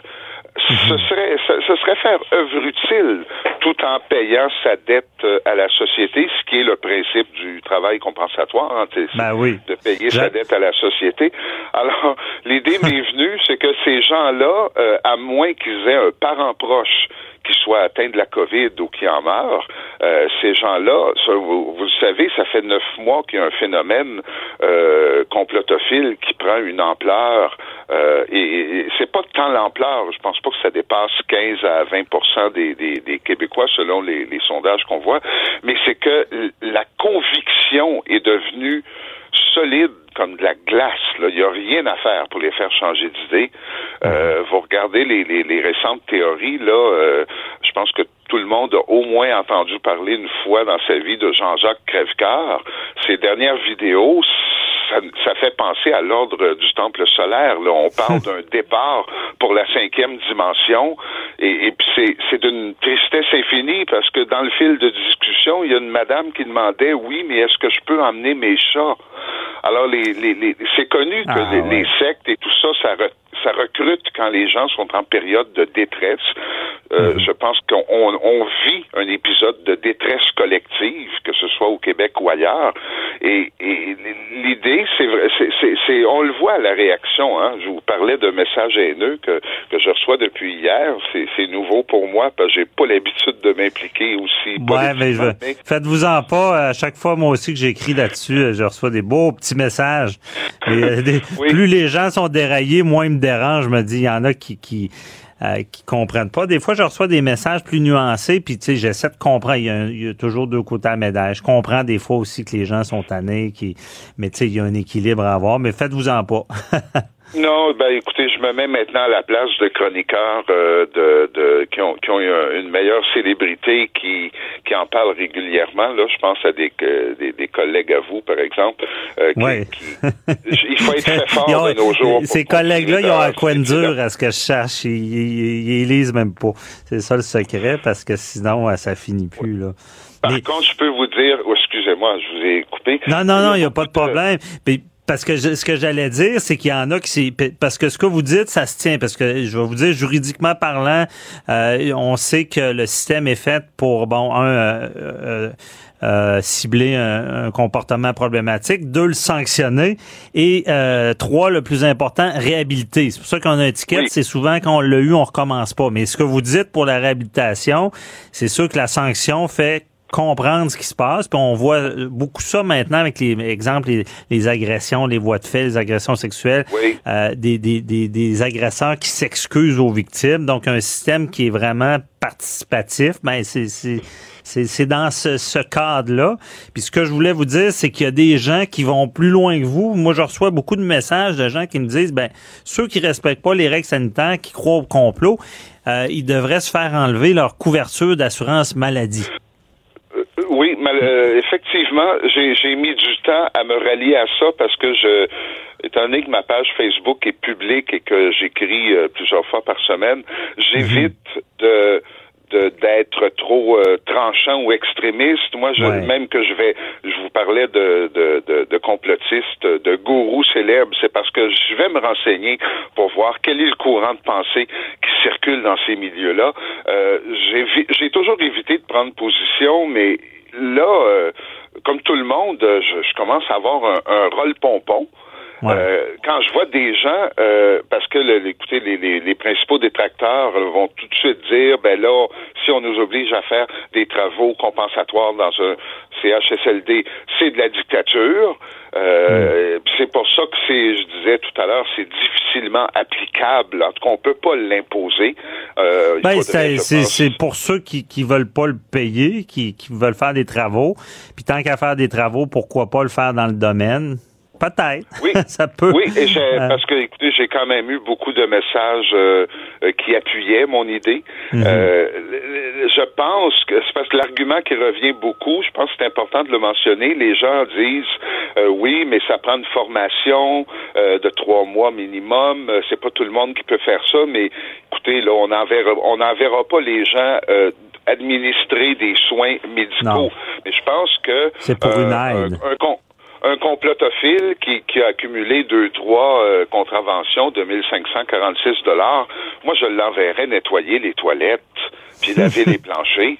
ce mhm. serait, ce, serait faire œuvre utile tout en payant sa dette euh, à la société, ce qui est le principe du travail compensatoire, hein, ben oui. de payer sa dette à la société. Alors, l'idée m'est venue, c'est que ces gens-là, euh, à moins qu'ils aient un parent proche qui soit atteint de la COVID ou qui en meurt, euh, ces gens-là, vous, le savez, ça fait neuf mois qu'il y a un phénomène euh, complotophile qui prend une ampleur euh, et, c'est pas tant l'ampleur, je pense pas que ça dépasse 15 à 20 des, des, des Québécois selon les, les sondages qu'on voit, mais c'est que la conviction est devenue solide comme de la glace. Il n'y a rien à faire pour les faire changer d'idée. Euh, vous regardez les, les, les, récentes théories, là, euh, je pense que tout le monde a au moins entendu parler une fois dans sa vie de Jean-Jacques Crèvecoeur. Ces dernières vidéos, ça, fait penser à l'ordre du temple solaire. Là. On parle d'un départ pour la cinquième dimension. Et, et puis c'est d'une tristesse infinie parce que dans le fil de discussion, il y a une madame qui demandait oui, mais est-ce que je peux emmener mes chats? Alors, les, les, c'est connu que ah, les, sectes et tout ça, ça, ça recrute quand les gens sont en période de détresse. Euh, mhm. Je pense qu'on on vit un épisode de détresse collective, que ce soit au Québec ou ailleurs. Et, et l'idée, c'est vrai, c'est, on le voit à la réaction. Hein. Je vous parlais de messages haineux que, que je reçois depuis hier. C'est, nouveau pour moi parce que j'ai pas l'habitude de m'impliquer aussi. Ouais, mais, faites-vous-en pas. À chaque fois, moi aussi, que j'écris là-dessus, je reçois des beaux petits messages. Euh, Plus les gens sont déraillés, moins ils me Je me dis, il y en a qui, qui euh, qui comprennent pas. Des fois, je reçois des messages plus nuancés, puis tu sais, j'essaie de comprendre. Il y, a, toujours deux côtés à la. Je comprends des fois aussi que les gens sont tannés, mais tu sais, il y a un équilibre à avoir. Mais faites-vous-en pas. Non, ben écoutez, je me mets maintenant à la place de chroniqueurs euh, de, de qui ont qui ont une meilleure célébrité qui qui en parlent régulièrement. Là, je pense à des des, des collègues à vous, par exemple. Euh, qui, qui, il faut être très fort de nos jours. Ces collègues-là, ils ont un coin dur à ce que je cherche. Ils, ils, ils lisent même pas. C'est ça le secret, parce que sinon, euh, ça finit plus là. Par contre, je peux vous dire, oh, excusez-moi, je vous ai coupé. Non, non, non, il n'y a pas de problème. Parce que ce que j'allais dire, c'est qu'il y en a qui c'est parce que ce que vous dites, ça se tient. Parce que je vais vous dire, juridiquement parlant, euh, on sait que le système est fait pour bon un euh, euh, euh cibler un, comportement problématique, deux le sanctionner et trois le plus important réhabiliter. C'est pour ça qu'on a une étiquette. C'est souvent quand on l'a eu, on recommence pas. Mais ce que vous dites pour la réhabilitation, c'est sûr que la sanction fait comprendre ce qui se passe. Puis on voit beaucoup ça maintenant avec les exemples, les, agressions, les voies de fait, les agressions sexuelles, euh, des, des, des, des, agresseurs qui s'excusent aux victimes. Donc un système qui est vraiment participatif. Ben c'est c'est dans ce, ce cadre-là. Puis ce que je voulais vous dire, c'est qu'il y a des gens qui vont plus loin que vous. Moi, je reçois beaucoup de messages de gens qui me disent, ben ceux qui respectent pas les règles sanitaires, qui croient au complot, euh, ils devraient se faire enlever leur couverture d'assurance maladie. Euh, effectivement, j'ai mis du temps à me rallier à ça parce que je, étant donné que ma page Facebook est publique et que j'écris euh, plusieurs fois par semaine, j'évite mhm. de d'être trop euh, tranchant ou extrémiste. Moi, je, même que je vais, je vous parlais de, de, de, de complotistes, de gourous célèbres, c'est parce que je vais me renseigner pour voir quel est le courant de pensée qui circule dans ces milieux-là. Euh, J'ai toujours évité de prendre position, mais là, euh, comme tout le monde, je, commence à avoir un, un rôle pompon. Euh, quand je vois des gens, euh, parce que, le, écoutez, les, les, les, principaux détracteurs vont tout de suite dire, ben là, si on nous oblige à faire des travaux compensatoires dans un CHSLD, c'est de la dictature. Euh, C'est pour ça que c'est, je disais tout à l'heure, c'est difficilement applicable. En tout cas, on peut pas l'imposer. Euh, ben, c'est pour ceux qui qui veulent pas le payer, qui, qui veulent faire des travaux. Puis tant qu'à faire des travaux, pourquoi pas le faire dans le domaine? Peut-être. Oui, ça peut. Oui, et euh. parce que écoutez, j'ai quand même eu beaucoup de messages euh, euh, qui appuyaient mon idée. Mhm. je pense que c'est parce que l'argument qui revient beaucoup, je pense que c'est important de le mentionner. Les gens disent oui, mais ça prend une formation de trois mois minimum. c'est pas tout le monde qui peut faire ça, mais écoutez, là, on n'enverra on pas les gens administrer des soins médicaux. Mais je pense que c'est pour une aide. Un, un complotophile qui, qui a accumulé deux, trois euh, contraventions de 1546 dollars, moi, je l'enverrais nettoyer les toilettes, puis laver les planchers,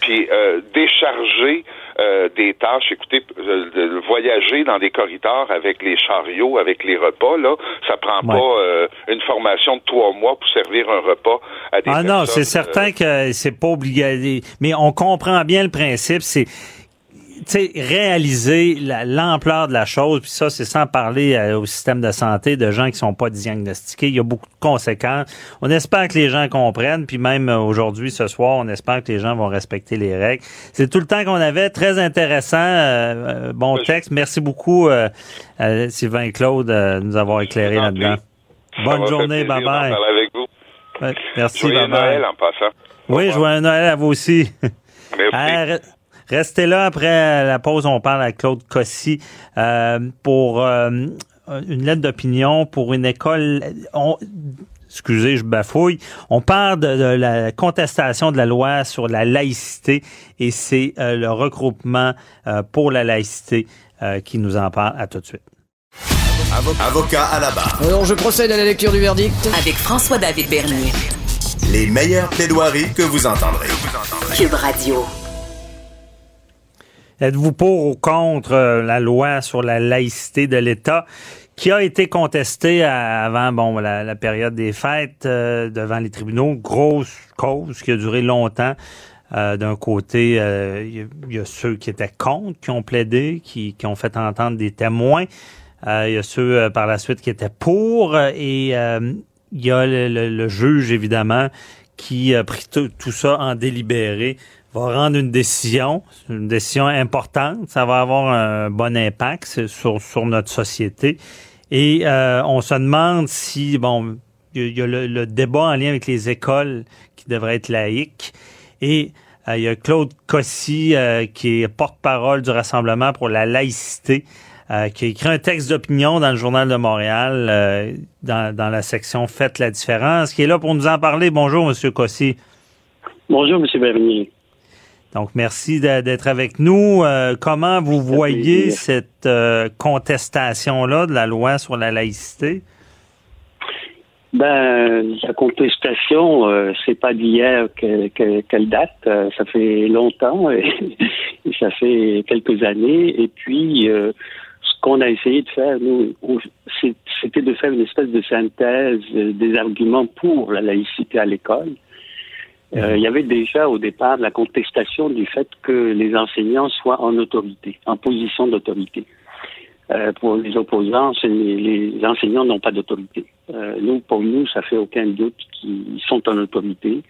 puis euh, décharger euh, des tâches. Écoutez, de voyager dans des corridors avec les chariots, avec les repas, là, ça prend pas une formation de trois mois pour servir un repas à des Ah non, c'est certain que c'est pas obligé. Mais on comprend bien le principe. C'est sais, réaliser l'ampleur de la chose, puis ça, c'est sans parler euh, au système de santé de gens qui sont pas diagnostiqués. Il y a beaucoup de conséquences. On espère que les gens comprennent, puis même euh, aujourd'hui, ce soir, on espère que les gens vont respecter les règles. C'est tout le temps qu'on avait. Très intéressant. Euh, bon texte. Merci beaucoup, Sylvain Claude, de nous avoir éclairé là-dedans. Bonne journée. Bye-bye. merci. Bye-bye. Noël en passant. Oui, joyeux Noël à vous aussi. Merci. Restez là après la pause, on parle à Claude Cossy euh, pour euh, une lettre d'opinion pour une école. excusez, je bafouille. On parle de, la contestation de la loi sur la laïcité et c'est euh, le regroupement pour la laïcité qui nous en parle. À tout de suite. Avocat à la barre. Alors, je procède à la lecture du verdict. Avec François-David Bernier. Les meilleures plaidoiries que vous entendrez. Cube Radio. Êtes-vous pour ou contre euh, la loi sur la laïcité de l'État qui a été contestée avant bon la, période des fêtes euh, devant les tribunaux, grosse cause qui a duré longtemps. Euh, d'un côté, il y, a ceux qui étaient contre, qui ont plaidé, qui, qui ont fait entendre des témoins. Il y a ceux par la suite qui étaient pour. et il y a le, juge, évidemment, qui a pris tout ça en délibéré, va rendre une décision, une décision importante. Ça va avoir un bon impact sur, sur notre société. Et euh, on se demande si, bon, il y a le, le, débat en lien avec les écoles qui devraient être laïques. Et euh, il y a Claude Cossy, euh, qui est porte-parole du Rassemblement pour la laïcité, euh, qui a écrit un texte d'opinion dans le Journal de Montréal, dans, dans, la section Faites la différence, qui est là pour nous en parler. Bonjour, Monsieur Cossy. Bonjour, Monsieur Bernier. Donc, merci d'être avec nous. comment vous voyez cette contestation-là de la loi sur la laïcité? Ben, la contestation, euh, c'est pas d'hier qu'elle date. Euh, ça fait longtemps et, ça fait quelques années. Et puis, euh, ce qu'on a essayé de faire, nous, c'était de faire une espèce de synthèse des arguments pour la laïcité à l'école. Il y avait déjà au départ la contestation du fait que les enseignants soient en autorité, en position d'autorité. Euh, pour les opposants, les, enseignants n'ont pas d'autorité. Euh, nous, pour nous, ça fait aucun doute qu'ils sont en autorité,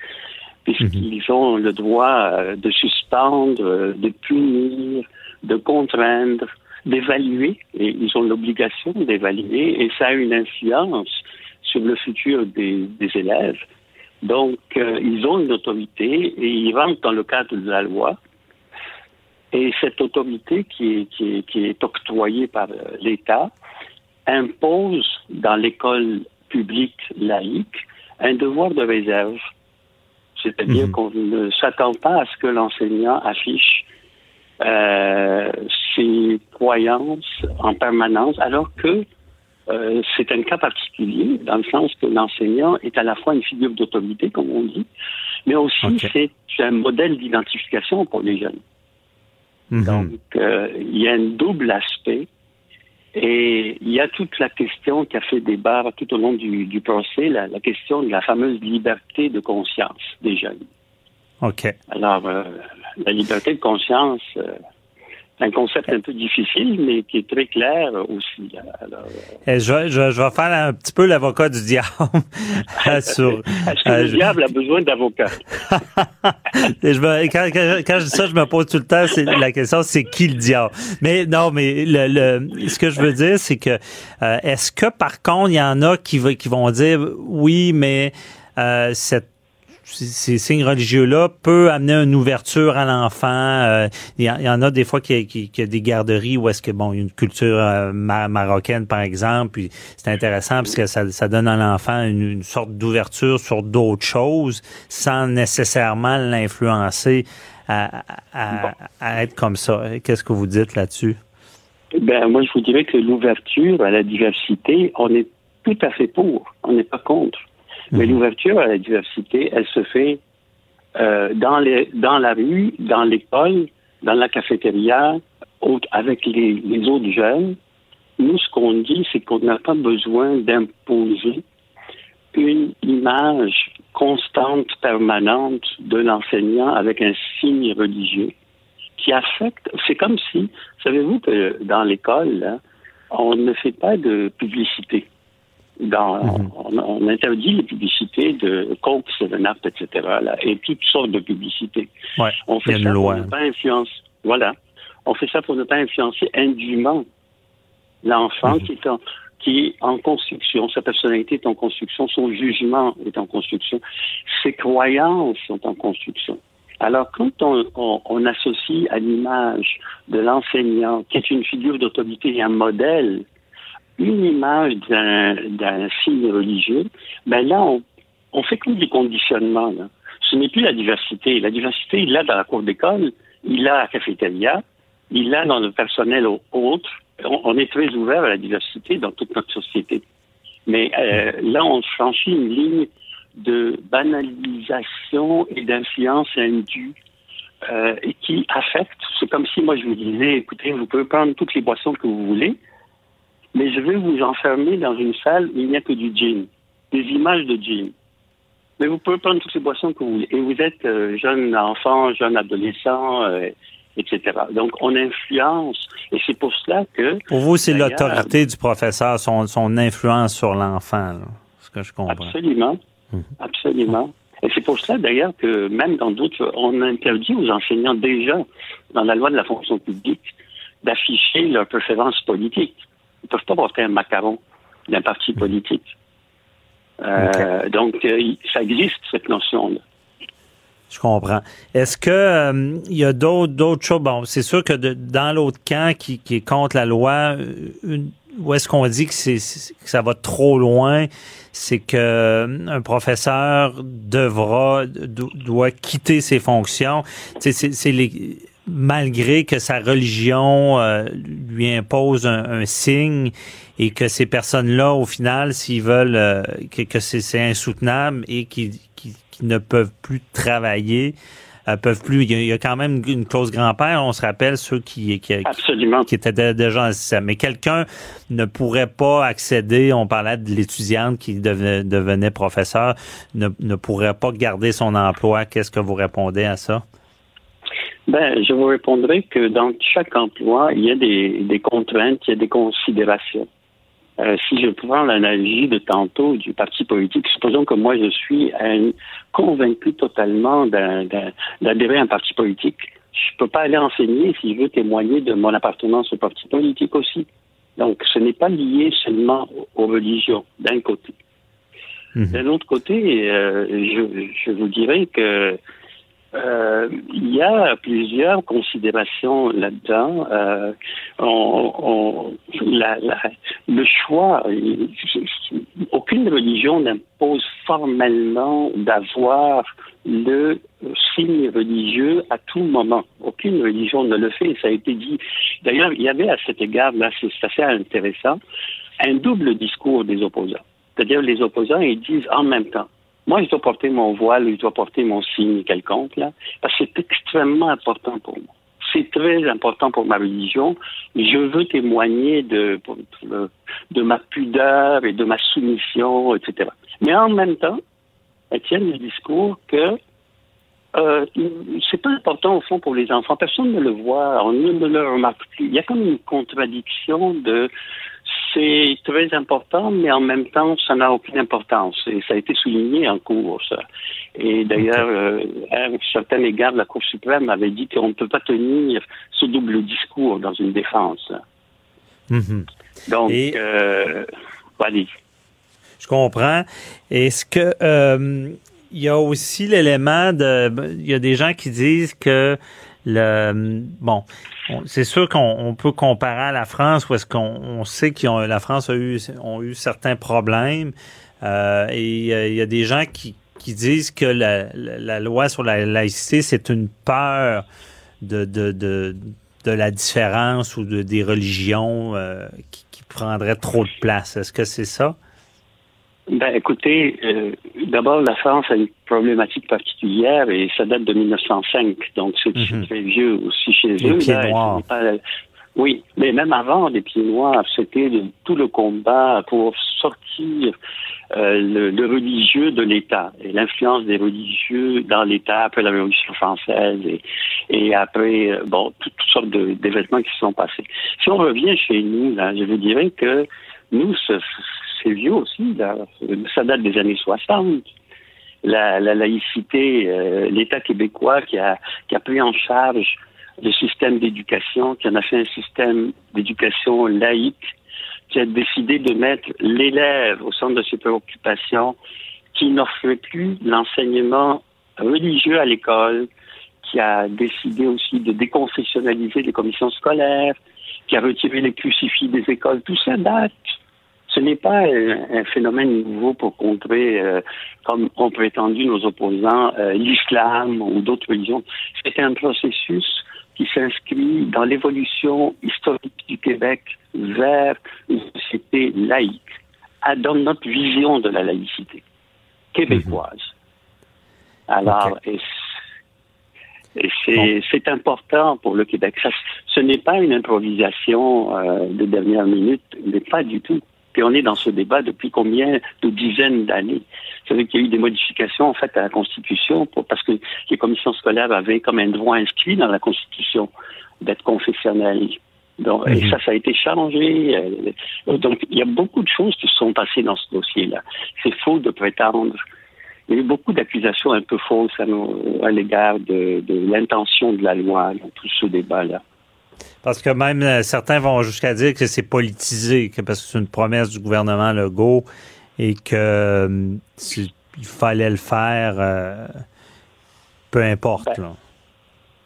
puisqu'ils mhm. ont le droit euh, de suspendre, de punir, de contraindre, d'évaluer, et ils ont l'obligation d'évaluer, et ça a une influence sur le futur des, des élèves. Donc, ils ont une autorité et ils rentrent dans le cadre de la loi. Et cette autorité qui est, qui est, qui est octroyée par euh, l'État impose dans l'école publique laïque un devoir de réserve. C'est-à-dire mhm. qu'on ne s'attend pas à ce que l'enseignant affiche euh, ses croyances en permanence, alors que euh, c'est un cas particulier, dans le sens que l'enseignant est à la fois une figure d'autorité, comme on dit, mais aussi c'est un modèle d'identification pour les jeunes. Mhm. Donc, euh, il y a un double aspect. Et il y a toute la question qui a fait débat tout au long du, du procès, la, la, question de la fameuse liberté de conscience des jeunes. OK. Alors, euh, la liberté de conscience, un concept un peu difficile, mais qui est très clair aussi. Alors, euh, je, je, je, vais faire un petit peu l'avocat du diable. sur, Est-ce que le euh, diable a besoin d'avocat? quand, quand, quand, je dis ça, je me pose tout le temps, c'est, la question, c'est qui le diable? Mais non, mais le, le ce que je veux dire, c'est que euh, est-ce que par contre, il y en a qui, qui vont dire oui, mais cette ces signes religieux-là peut amener une ouverture à l'enfant. Euh, il y, en a des fois qui, a des garderies où est-ce que bon, une culture euh, marocaine par exemple, puis c'est intéressant parce que ça, ça donne à l'enfant une, sorte d'ouverture sur d'autres choses sans nécessairement l'influencer à, à, à, être comme ça. Qu'est-ce que vous dites là-dessus? Ben moi je vous dirais que l'ouverture à la diversité, on est tout à fait pour, on n'est pas contre. Mais mhm. l'ouverture à la diversité, elle se fait euh, dans, les, dans la rue, dans l'école, dans la cafétéria, avec les, les autres jeunes. Nous, ce qu'on dit, c'est qu'on n'a pas besoin d'imposer une image constante, permanente de l'enseignant avec un signe religieux qui affecte. C'est comme si, savez-vous que dans l'école, on ne fait pas de publicité. Dans, mhm. on, interdit les publicités de Coke, Seven Up, etc. Là, et toutes sortes de publicités. on fait ça pour ne pas influencer. Voilà. On fait ça pour ne pas influencer indûment l'enfant mhm. qui est en qui est en construction, sa personnalité est en construction, son jugement est en construction, ses croyances sont en construction. Alors, quand on, on, on associe à l'image de l'enseignant, qui est une figure d'autorité et un modèle, une image d'un signe religieux, ben là, on, on fait comme du conditionnement. Là. Ce n'est plus la diversité. La diversité, il l'a dans la cour d'école, il l'a à la cafétéria, il l'a dans le personnel autre. On, est très ouvert à la diversité dans toute notre société. Mais euh, là, on franchit une ligne de banalisation et d'influence indue euh, qui affecte. C'est comme si moi je vous disais, écoutez, vous pouvez prendre toutes les boissons que vous voulez, mais je vais vous enfermer dans une salle où il n'y a que du gin, des images de gin. Mais vous pouvez prendre toutes ces boissons que vous voulez. Et vous êtes euh, jeune enfant, jeune adolescent, euh, etc. Donc, on influence. Et c'est pour cela que... Pour vous, c'est l'autorité du professeur, son, son influence sur l'enfant. que je comprends. Absolument. Mhm. Absolument. Et c'est pour cela, d'ailleurs, que même dans d'autres, on interdit aux enseignants déjà, dans la loi de la fonction publique, d'afficher leur préférence politique. Ils ne peuvent pas porter un macaron d'un parti politique. Euh, donc, euh, ça existe, cette notion-là. Je comprends. Est-ce que euh, il y a d'autres d'autres choses? Bon, c'est sûr que dans l'autre camp qui, qui est contre la loi, une, où est-ce qu'on dit que, c'est, que ça va trop loin, c'est que un professeur devra doit quitter ses fonctions. C'est, c'est les malgré que sa religion lui impose un, signe et que ces personnes-là, au final, s'ils veulent que, que c'est, insoutenable et qu'ils qui ne peuvent plus travailler, euh, peuvent plus. Il y, a, quand même une clause grand-père. On se rappelle ceux qui qui, qui étaient déjà en Mais quelqu'un ne pourrait pas accéder. On parlait de l'étudiante qui devenait, professeur, ne, ne pourrait pas garder son emploi. Qu'est-ce que vous répondez à ça? Ben, je vous répondrai que dans chaque emploi, il y a des, des contraintes, il y a des considérations. Euh, si je prends l'analogie de tantôt du parti politique, supposons que moi je suis convaincu totalement d'adhérer à un parti politique. Je ne peux pas aller enseigner si je veux témoigner de mon appartenance au parti politique aussi. Donc, ce n'est pas lié seulement aux religions, d'un côté. Mhm. D'un autre côté, euh, je, je, vous dirais que euh, il y a plusieurs considérations là-dedans. Euh, le choix, aucune religion n'impose formellement d'avoir le signe religieux à tout moment. Aucune religion ne le fait, ça a été dit. D'ailleurs, il y avait à cet égard, là, c'est assez intéressant, un double discours des opposants. C'est-à-dire les opposants, ils disent en même temps, moi, je dois porter mon voile, je dois porter mon signe quelconque, là, parce que c'est extrêmement important pour moi. C'est très important pour ma religion. Je veux témoigner de, de ma pudeur et de ma soumission, etc. Mais en même temps, elles tiennent le discours que euh, c'est pas important au fond pour les enfants. Personne ne le voit, on ne le remarque plus. Il y a comme une contradiction de c'est très important, mais en même temps, ça n'a aucune importance. Et ça a été souligné en cours, ça. Et d'ailleurs, euh, à un certain égard, la Cour suprême avait dit qu'on ne peut pas tenir ce double discours dans une défense. Mhm. Donc, euh, allez. Je comprends. Est-ce que euh, il y a aussi l'élément de, il y a des gens qui disent que le bon, c'est sûr qu'on peut comparer à la France où est-ce qu'on sait que la France a eu ont eu certains problèmes euh, et euh, il y a des gens qui, qui disent que la, la, loi sur la laïcité c'est une peur de, de, de, de la différence ou de des religions euh, qui, qui prendraient trop de place. Est-ce que c'est ça? Ben, écoutez, euh, d'abord, la France a une problématique particulière et ça date de 1905, donc c'est mhm. très vieux aussi chez les eux. Pieds noirs. oui, mais même avant les pieds noirs, c'était tout le combat pour sortir euh, le, religieux de l'État et l'influence des religieux dans l'État après la Révolution française et, et après, euh, bon, toutes, sortes d'événements qui se sont passés. Si on revient chez nous, là, je vous dirais que nous, ce, c'est vieux aussi, ça date des années 60. La, laïcité, euh, l'État québécois qui a, qui a pris en charge le système d'éducation, qui en a fait un système d'éducation laïque, qui a décidé de mettre l'élève au centre de ses préoccupations, qui n'offrait plus l'enseignement religieux à l'école, qui a décidé aussi de déconfessionnaliser les commissions scolaires, qui a retiré les crucifix des écoles. Tout ça date ce n'est pas un, phénomène nouveau pour contrer, euh, comme ont prétendu nos opposants, euh, l'islam ou d'autres religions. C'est un processus qui s'inscrit dans l'évolution historique du Québec vers une société laïque, dans notre vision de la laïcité québécoise. Mhm. Alors, et c'est important pour le Québec. ce n'est pas une improvisation euh, de dernière minute, mais pas du tout. Puis on est dans ce débat depuis combien de dizaines d'années. Vous savez qu'il y a eu des modifications en fait à la Constitution pour, parce que les commissions scolaires avaient comme un droit inscrit dans la Constitution d'être confessionnelles. Donc, Et mhm. ça, ça a été changé. Donc, il y a beaucoup de choses qui se sont passées dans ce dossier-là. C'est faux de prétendre. Il y a eu beaucoup d'accusations un peu fausses à, l'égard de, de l'intention de la loi dans tout ce débat-là. Parce que même euh, certains vont jusqu'à dire que c'est politisé, que parce que c'est une promesse du gouvernement Legault et que euh, il fallait le faire, euh, peu importe. Ben,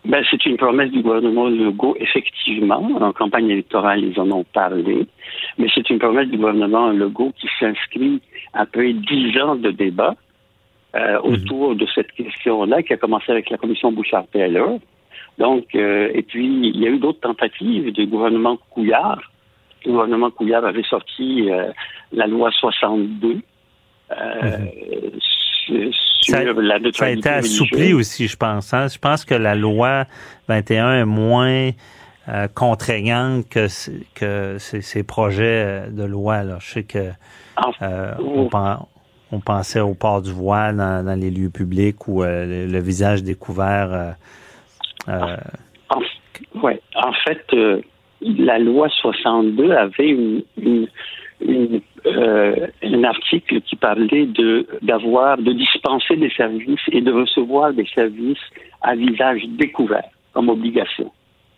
ben, c'est une promesse du gouvernement Legault, effectivement. En campagne électorale, ils en ont parlé. Mais c'est une promesse du gouvernement Legault qui s'inscrit après dix ans de débat mhm. autour de cette question-là, qui a commencé avec la commission Bouchard-Taylor. Donc, euh, et puis, il y a eu d'autres tentatives du gouvernement Couillard. Le gouvernement Couillard avait sorti euh, la loi 62 euh, mhm. sur la neutralité Ça a été assoupli aussi, je pense. Hein. Je pense que la loi 21 est moins contraignante que, que ces, projets de loi. Là. Je sais que on, pensait au port du voile dans, les lieux publics ou le, visage découvert euh, en, ouais. en fait, euh, la loi 62 avait une, euh, un article qui parlait de d'avoir de dispenser des services et de recevoir des services à visage découvert comme obligation.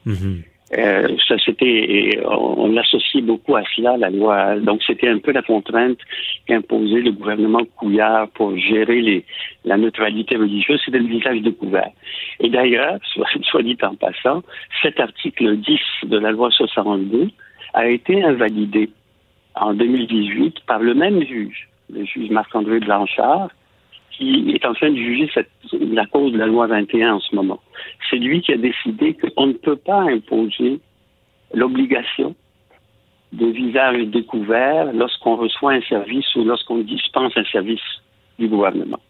Mm-hmm. Euh, ça c'était, on, l'associe beaucoup à cela, la loi. Donc c'était un peu la contrainte qu'imposait le gouvernement Couillard pour gérer les, la neutralité religieuse, c'était le visage découvert. Et d'ailleurs, soit, soit dit en passant, cet article 10 de la loi 62 a été invalidé en 2018 par le même juge, le juge Marc-André Blanchard, qui est en train de juger cette, la cause de la loi 21 en ce moment. C'est lui qui a décidé qu'on ne peut pas imposer l'obligation de visage découvert lorsqu'on reçoit un service ou lorsqu'on dispense un service du gouvernement.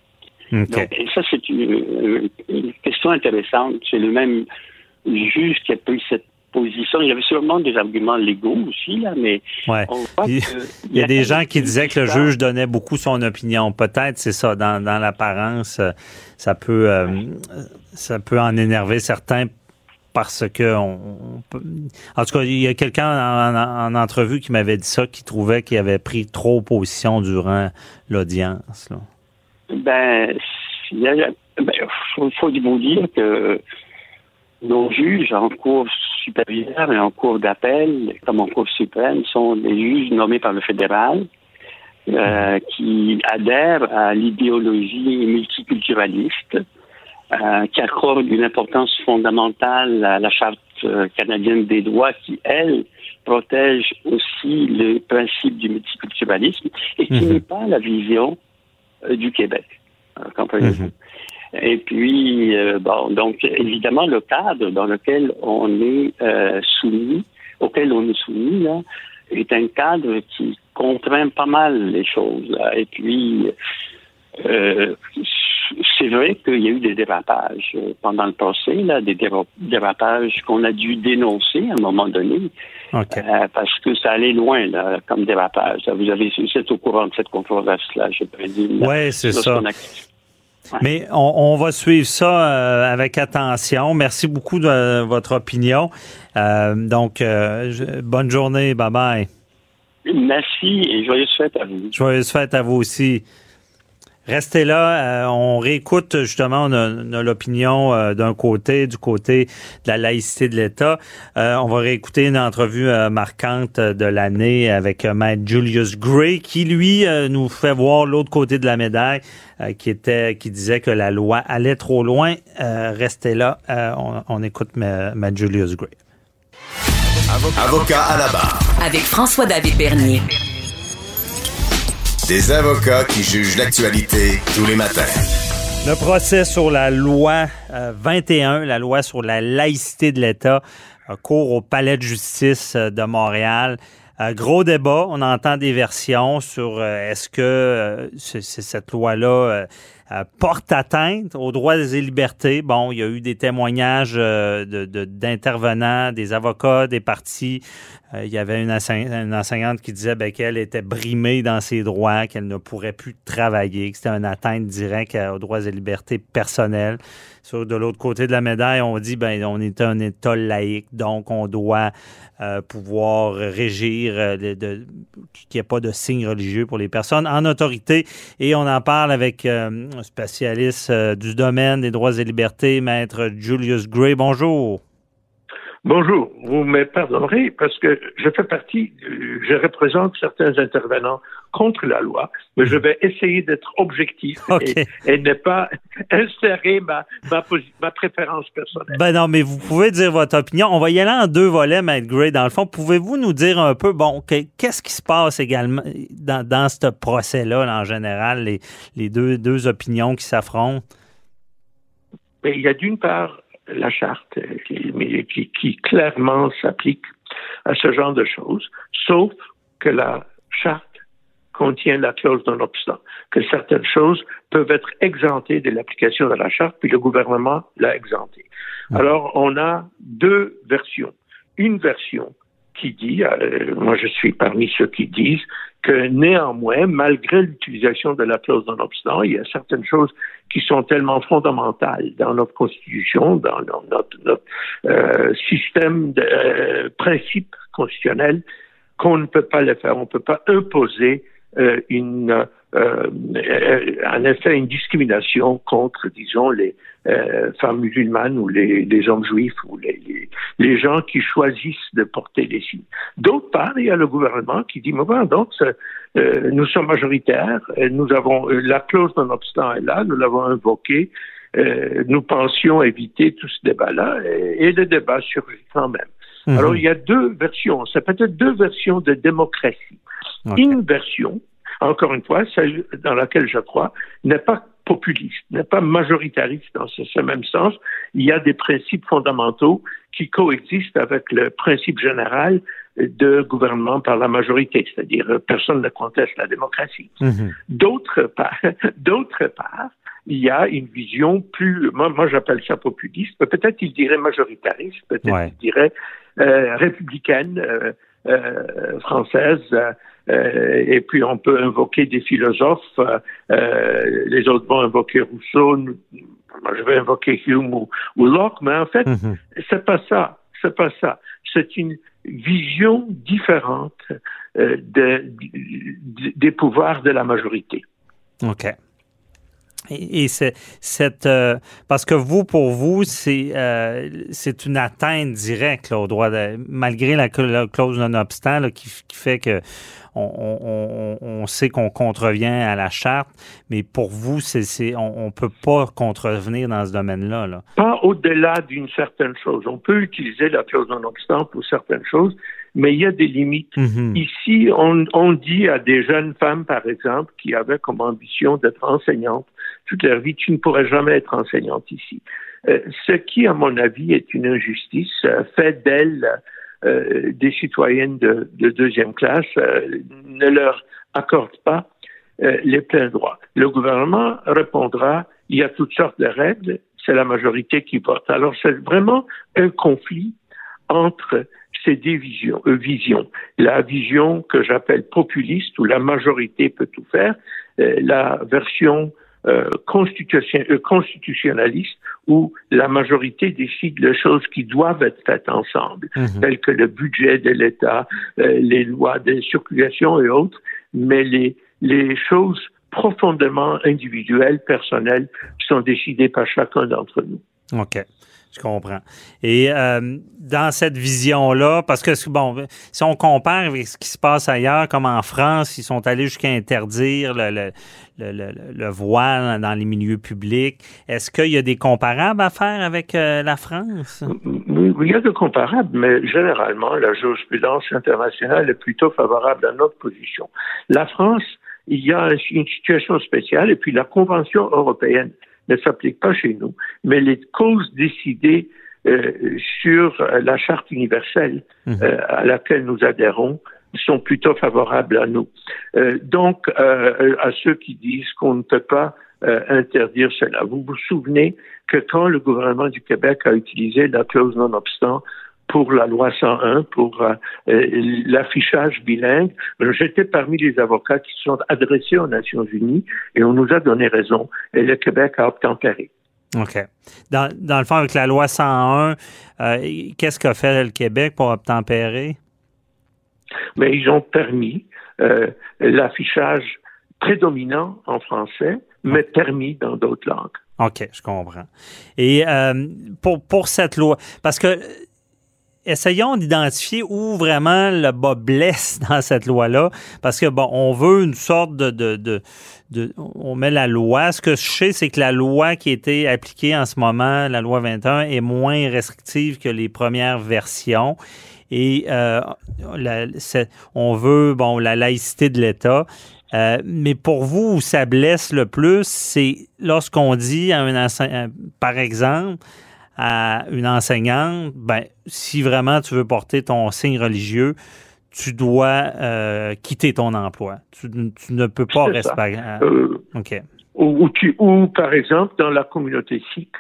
et ça, c'est une, une, question intéressante. C'est le même juge qui a pris cette position. Il y avait sûrement des arguments légaux aussi, là, mais il, y a, des gens qui disaient que le juge donnait beaucoup son opinion. Peut-être, c'est ça, dans, l'apparence, euh, ça peut, euh, ça peut en énerver certains parce que en tout cas, il y a quelqu'un en, entrevue qui m'avait dit ça, qui trouvait qu'il avait pris trop position durant l'audience. Ben, il ben, faut, faut vous dire que nos juges en cours supérieure et en cours d'appel, comme en cour suprême, sont des juges nommés par le fédéral euh, qui adhèrent à l'idéologie multiculturaliste, euh, qui accorde une importance fondamentale à la charte euh, canadienne des droits qui, elle, protège aussi le principe du multiculturalisme et qui mhm. n'est pas la vision du Québec. Comprenez-vous? Mhm. Et puis, euh, bon, donc évidemment, le cadre dans lequel on est euh, soumis, auquel on est soumis, là, est un cadre qui contraint pas mal les choses. Là. Et puis, euh, c'est vrai qu'il y a eu des dérapages pendant le procès, là, des dérapages qu'on a dû dénoncer à un moment donné, parce que ça allait loin là, comme dérapage. Vous avez, vous êtes au courant de cette controverse-là, je présume. Oui, c'est ça. Mais on, va suivre ça euh, avec attention. Merci beaucoup de votre opinion. Euh, donc, euh, bonne journée. Bye bye. Merci et joyeuse fête à vous. Joyeuse fête à vous aussi. Restez là, euh, on réécoute justement on a, l'opinion euh, d'un côté, du côté de la laïcité de l'État. Euh, on va réécouter une entrevue marquante de l'année avec Matt Julius Gray, qui lui nous fait voir l'autre côté de la médaille, qui était, qui disait que la loi allait trop loin. restez là, on, on, écoute Matt Julius Gray. Avocat à la barre. Avec François-David Bernier. Des avocats qui jugent l'actualité tous les matins. Le procès sur la loi 21, euh, la loi sur la laïcité de l'État, court au Palais de justice euh, de Montréal. Euh, gros débat, on entend des versions sur est-ce que cette loi-là porte atteinte aux droits et libertés? Bon, il y a eu des témoignages d'intervenants, de, des avocats, des partis. il y avait une, enseignante qui disait ben, qu'elle était brimée dans ses droits, qu'elle ne pourrait plus travailler, que c'était une atteinte directe aux droits et libertés personnelles. Sur de l'autre côté de la médaille, on dit ben on est un État laïque, donc on doit euh, pouvoir régir, euh, qu'il n'y ait pas de signes religieux pour les personnes en autorité. Et on en parle avec euh, un spécialiste du domaine des droits et libertés, maître Julius Gray. Bonjour. Bonjour, vous me pardonnerez parce que je fais partie, je représente certains intervenants contre la loi, mais je vais essayer d'être objectif et, ne pas insérer ma, ma, préférence personnelle. Ben non, mais vous pouvez dire votre opinion. On va y aller en deux volets, Matt Gray. Dans le fond, pouvez-vous nous dire un peu, bon, qu'est-ce qui se passe également dans, dans ce procès-là, en général, les, les deux, deux opinions qui s'affrontent? Ben, il y a d'une part la charte qui, qui, qui clairement s'applique à ce genre de choses, sauf que la charte contient la clause d'un obstant, que certaines choses peuvent être exemptées de l'application de la charte, puis le gouvernement l'a exempté. Alors, on a deux versions. Une version qui dit, euh, moi je suis parmi ceux qui disent que néanmoins, malgré l'utilisation de la clause non obstant, il y a certaines choses qui sont tellement fondamentales dans notre constitution, dans notre, notre euh, système de euh, principes constitutionnels, qu'on ne peut pas le faire. On ne peut pas imposer une euh, en effet une discrimination contre, disons, les euh, femmes musulmanes ou les, les hommes juifs ou les, les, les, gens qui choisissent de porter les signes. D'autre part, il y a le gouvernement qui dit, mais voilà, donc, euh, nous sommes majoritaires, nous avons la clause non obstant est là, nous l'avons invoquée, euh, nous pensions éviter tout ce débat-là et, et, le débat surgit quand même. Mhm. Alors, il y a deux versions, c'est peut-être deux versions de démocratie. Une version encore une fois, celle dans laquelle je crois, n'est pas populiste, n'est pas majoritariste dans ce, même sens. Il y a des principes fondamentaux qui coexistent avec le principe général de gouvernement par la majorité, c'est-à-dire euh, personne ne conteste la démocratie. Mhm. D'autre part, d'autre part, il y a une vision plus, moi, moi j'appelle ça populiste, peut-être il dirait majoritariste, peut-être il dirait euh, républicaine, euh, euh, française. Euh, et puis on peut invoquer des philosophes. Euh, les autres vont invoquer Rousseau. Moi, je vais invoquer Hume ou, Locke, mais en fait, mhm. c'est pas ça. C'est pas ça. C'est une vision différente de, des pouvoirs de la majorité. OK. Et, c'est cette euh, parce que vous pour vous c'est euh, c'est une atteinte directe là, au droit de, malgré la, clause non obstant qui, qui, fait que on, on, on sait qu'on contrevient à la charte, mais pour vous c'est on, on peut pas contrevenir dans ce domaine-là. Là. Pas au-delà d'une certaine chose. On peut utiliser la clause non obstant pour certaines choses, mais il y a des limites. Mm-hmm. Ici, on, on dit à des jeunes femmes, par exemple, qui avaient comme ambition d'être enseignantes toute leur vie, tu ne pourrais jamais être enseignante ici. Euh, ce qui, à mon avis, est une injustice, euh, fait d'elles euh, des citoyennes de, de deuxième classe, ne leur accorde pas les pleins droits. Le gouvernement répondra, il y a toutes sortes de règles, c'est la majorité qui vote. Alors c'est vraiment un conflit entre ces deux visions, visions. La vision que j'appelle populiste, où la majorité peut tout faire, la version euh, euh, constitutionnaliste où la majorité décide les choses qui doivent être faites ensemble, mhm. telles que le budget de l'État, euh, les lois de circulation et autres, mais les, les choses profondément individuelles, personnelles, sont décidées par chacun d'entre nous. OK. Je comprends. Et euh, dans cette vision-là, parce que, bon, si on compare avec ce qui se passe ailleurs, comme en France, ils sont allés jusqu'à interdire le, le, le, le, voile dans les milieux publics. Est-ce qu'il y a des comparables à faire avec euh, la France? Il y a des comparables, mais généralement, la jurisprudence internationale est plutôt favorable à notre position. La France, il y a une situation spéciale, et puis la Convention européenne ne s'applique pas chez nous, mais les causes décidées euh, sur la charte universelle mhm. euh, à laquelle nous adhérons sont plutôt favorables à nous. Euh, donc, à ceux qui disent qu'on ne peut pas interdire cela. Vous vous souvenez que quand le gouvernement du Québec a utilisé la clause non-obstant pour la loi 101, pour euh, l'affichage bilingue. J'étais parmi les avocats qui se sont adressés aux Nations Unies et on nous a donné raison et le Québec a obtempéré. OK. Dans, dans le fond, avec la loi 101, euh, qu'est-ce qu'a fait le Québec pour obtempérer? Mais ils ont permis euh, l'affichage prédominant en français, mais permis dans d'autres langues. OK, je comprends. Et pour, pour cette loi, parce que essayons d'identifier où vraiment le bas blesse dans cette loi-là, parce que bon, on veut une sorte de, de, de, on met la loi. Ce que je sais, c'est que la loi qui été appliquée en ce moment, la loi 21, est moins restrictive que les premières versions. Et euh, on veut bon la laïcité de l'État. Euh, mais pour vous, où ça blesse le plus, c'est lorsqu'on dit à un par exemple, à une enseignante, ben, si vraiment tu veux porter ton signe religieux, tu dois euh, quitter ton emploi. Tu, ne peux pas rester. Euh, OK. Ou, ou, par exemple, dans la communauté sikh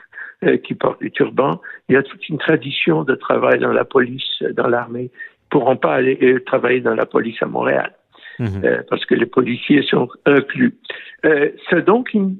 euh, qui porte les turbans, il y a toute une tradition de travail dans la police, dans l'armée. Ils ne pourront pas aller travailler dans la police à Montréal. Mhm. parce que les policiers sont inclus. c'est donc une,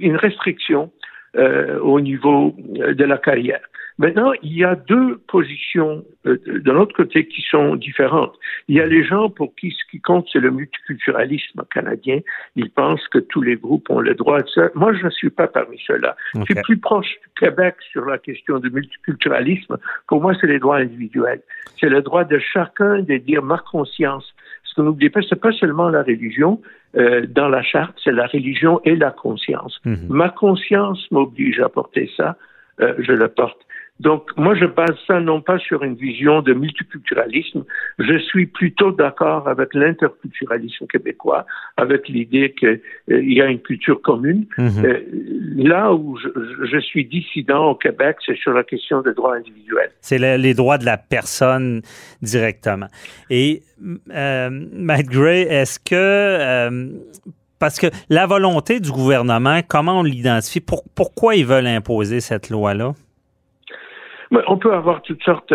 une restriction euh, au niveau euh, de la carrière. Maintenant, il y a deux positions euh, de l'autre côté qui sont différentes. Il y a les gens pour qui ce qui compte, c'est le multiculturalisme canadien. Ils pensent que tous les groupes ont le droit de ça. Moi, je ne suis pas parmi ceux-là. Je suis plus proche du Québec sur la question du multiculturalisme. Pour moi, c'est les droits individuels. C'est le droit de chacun de dire ma conscience. Ce que n'oubliez pas, c'est pas seulement la religion, euh, dans la charte, c'est la religion et la conscience. Mhm. Ma conscience m'oblige à porter ça, euh, je le porte. Donc, moi, je base ça non pas sur une vision de multiculturalisme, je suis plutôt d'accord avec l'interculturalisme québécois, avec l'idée qu'il euh, y a une culture commune. Mhm. Euh, là où je, suis dissident au Québec, c'est sur la question des droits individuels. C'est les droits de la personne directement. Et, euh, Matt Gray, est-ce que... Euh, parce que la volonté du gouvernement, comment on l'identifie? pourquoi ils veulent imposer cette loi-là? On peut avoir toutes sortes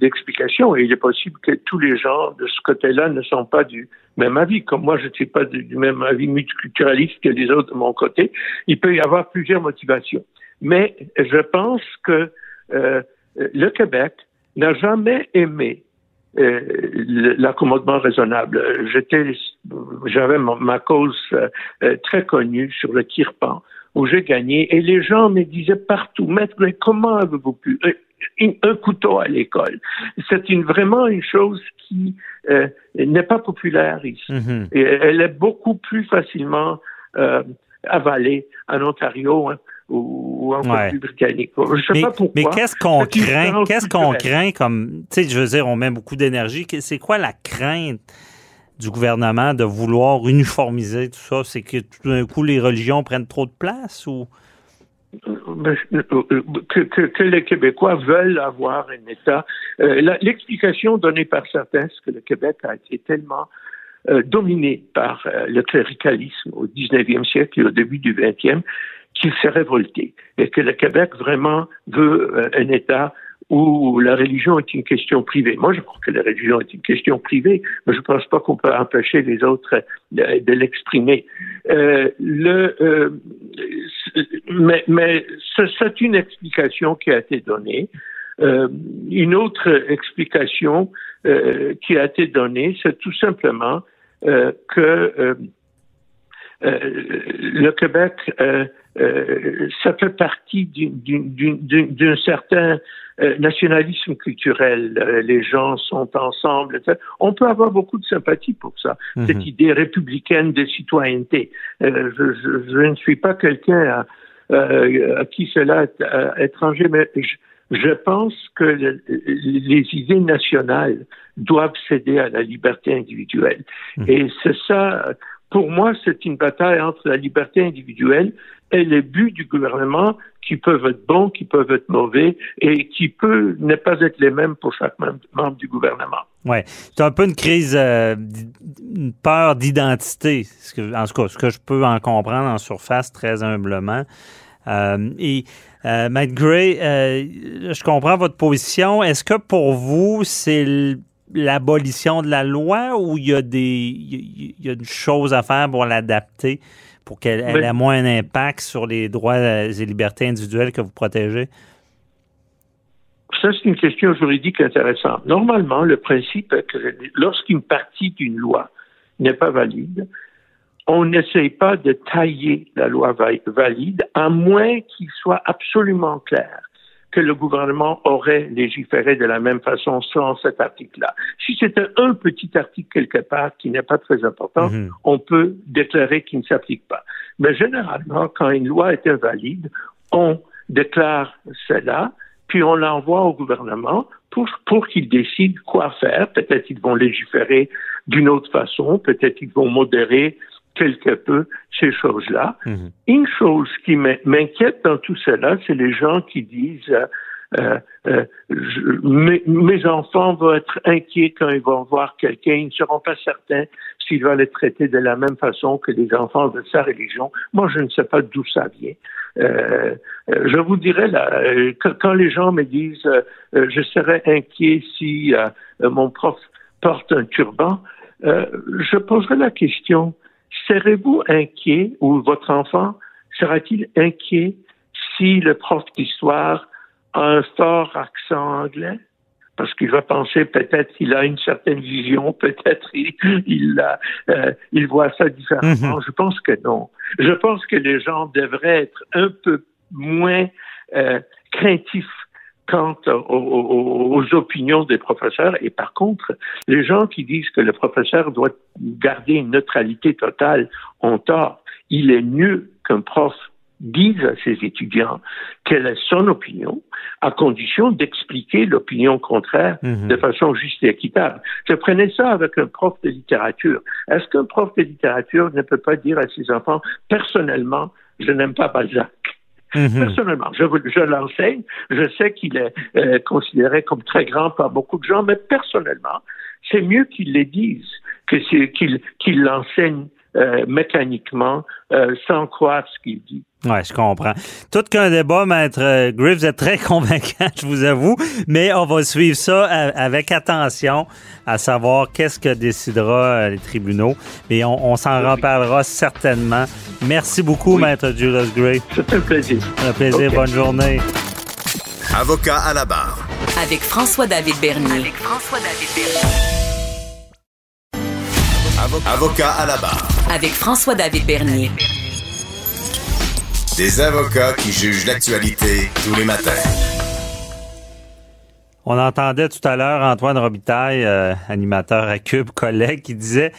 d'explications et il est possible que tous les gens de ce côté-là ne sont pas du même avis. Comme moi, je ne suis pas du même avis multiculturaliste que les autres de mon côté. Il peut y avoir plusieurs motivations. Mais je pense que euh, le Québec n'a jamais aimé euh, l'accommodement raisonnable. J'étais, j'avais ma, cause euh, très connue sur le Kirpan où j'ai gagné. Et les gens me disaient partout, maître, mais comment avez-vous pu euh, un couteau à l'école? C'est une, vraiment une chose qui euh, n'est pas populaire ici. Et elle est beaucoup plus facilement euh, avalée en Ontario hein, ou, en Colombie-Britannique. Je sais mais, pas pourquoi. Mais qu'est-ce qu'on craint? Qu'est-ce qu'on craint comme, tu sais, je veux dire, on met beaucoup d'énergie. C'est quoi la crainte du gouvernement de vouloir uniformiser tout ça? C'est que tout d'un coup, les religions prennent trop de place ou? Que, les Québécois veulent avoir un État. Euh, l'explication donnée par certains, c'est que le Québec a été tellement euh, dominé par euh, le cléricalisme au 19e siècle et au début du 20e qu'il s'est révolté et que le Québec vraiment veut un État où la religion est une question privée. Moi, je crois que la religion est une question privée, mais je ne pense pas qu'on peut empêcher les autres de, l'exprimer. Euh, le, euh, mais, mais c'est une explication qui a été donnée. Euh, une autre explication euh, qui a été donnée, c'est tout simplement euh, que euh, le Québec, ça fait partie d'un certain euh, nationalisme culturel, euh, les gens sont ensemble. On peut avoir beaucoup de sympathie pour ça, mhm. cette idée républicaine de citoyenneté. Euh, je, je, je, ne suis pas quelqu'un à, à, qui cela est étranger, mais je, je pense que les idées nationales doivent céder à la liberté individuelle. Mhm. Et c'est ça, pour moi, c'est une bataille entre la liberté individuelle et les buts du gouvernement qui peuvent être bons, qui peuvent être mauvais et qui peuvent ne pas être les mêmes pour chaque membre du gouvernement. Oui. C'est un peu une crise, euh, une peur d'identité. En tout cas, ce que je peux en comprendre en surface très humblement. Euh, et euh, Matt Gray, je comprends votre position. Est-ce que pour vous, c'est l'abolition de la loi ou il y a des il y a une chose à faire pour l'adapter pour qu'elle ait ben moins d'impact sur les droits et libertés individuelles que vous protégez? Ça, c'est une question juridique intéressante. Normalement, le principe est que lorsqu'une partie d'une loi n'est pas valide, on n'essaye pas de tailler la loi valide, à moins qu'il soit absolument clair que le gouvernement aurait légiféré de la même façon sans cet article-là. Si c'était un petit article quelque part qui n'est pas très important, mhm. on peut déclarer qu'il ne s'applique pas. Mais généralement, quand une loi est invalide, on déclare cela, puis on l'envoie au gouvernement pour, pour qu'il décide quoi faire. Peut-être qu'ils vont légiférer d'une autre façon, peut-être qu'ils vont modérer quelque peu ces choses-là. Mhm. Une chose qui m'inquiète dans tout cela, c'est les gens qui disent euh, euh, euh mes, enfants vont être inquiets quand ils vont voir quelqu'un, ils ne seront pas certains s'il va les traiter de la même façon que les enfants de sa religion. Moi, je ne sais pas d'où ça vient. Euh, je vous dirais, là, quand les gens me disent je serais inquiet si mon prof porte un turban, je poserai la question serez-vous inquiet ou votre enfant sera-t-il inquiet si le prof d'histoire a un fort accent anglais? Parce qu'il va penser peut-être qu'il a une certaine vision, peut-être il, il, euh, il voit ça différemment. Mhm. Je pense que non. Je pense que les gens devraient être un peu moins euh, craintifs quant aux, opinions des professeurs. Et par contre, les gens qui disent que le professeur doit garder une neutralité totale ont tort. Il est mieux qu'un prof dise à ses étudiants quelle est son opinion, à condition d'expliquer l'opinion contraire mhm. de façon juste et équitable. Je prenais ça avec un prof de littérature. Est-ce qu'un prof de littérature ne peut pas dire à ses enfants, personnellement, je n'aime pas Balzac? Mhm. Personnellement, je, je l'enseigne. Je sais qu'il est euh, considéré comme très grand par beaucoup de gens, mais personnellement, c'est mieux qu'il les dise que qu'il qu'il l'enseigne euh, mécaniquement euh, sans croire ce qu'il dit. Oui, je comprends. Tout qu'un débat, Maître euh, Griff, vous êtes très convaincant, je vous avoue, mais on va suivre ça avec attention, à savoir qu'est-ce que décidera les tribunaux. Et on, s'en reparlera certainement. Merci beaucoup, Maître Julius Gray. C'est un plaisir. Un plaisir. Bonne journée. Avocat à la barre. Avec François-David Bernier. Avec François-David Bernier. Avocat à la barre. Avec François-David Bernier. Des avocats qui jugent l'actualité tous les matins. On entendait tout à l'heure Antoine Robitaille, euh, animateur à Cube, collègue, qui disait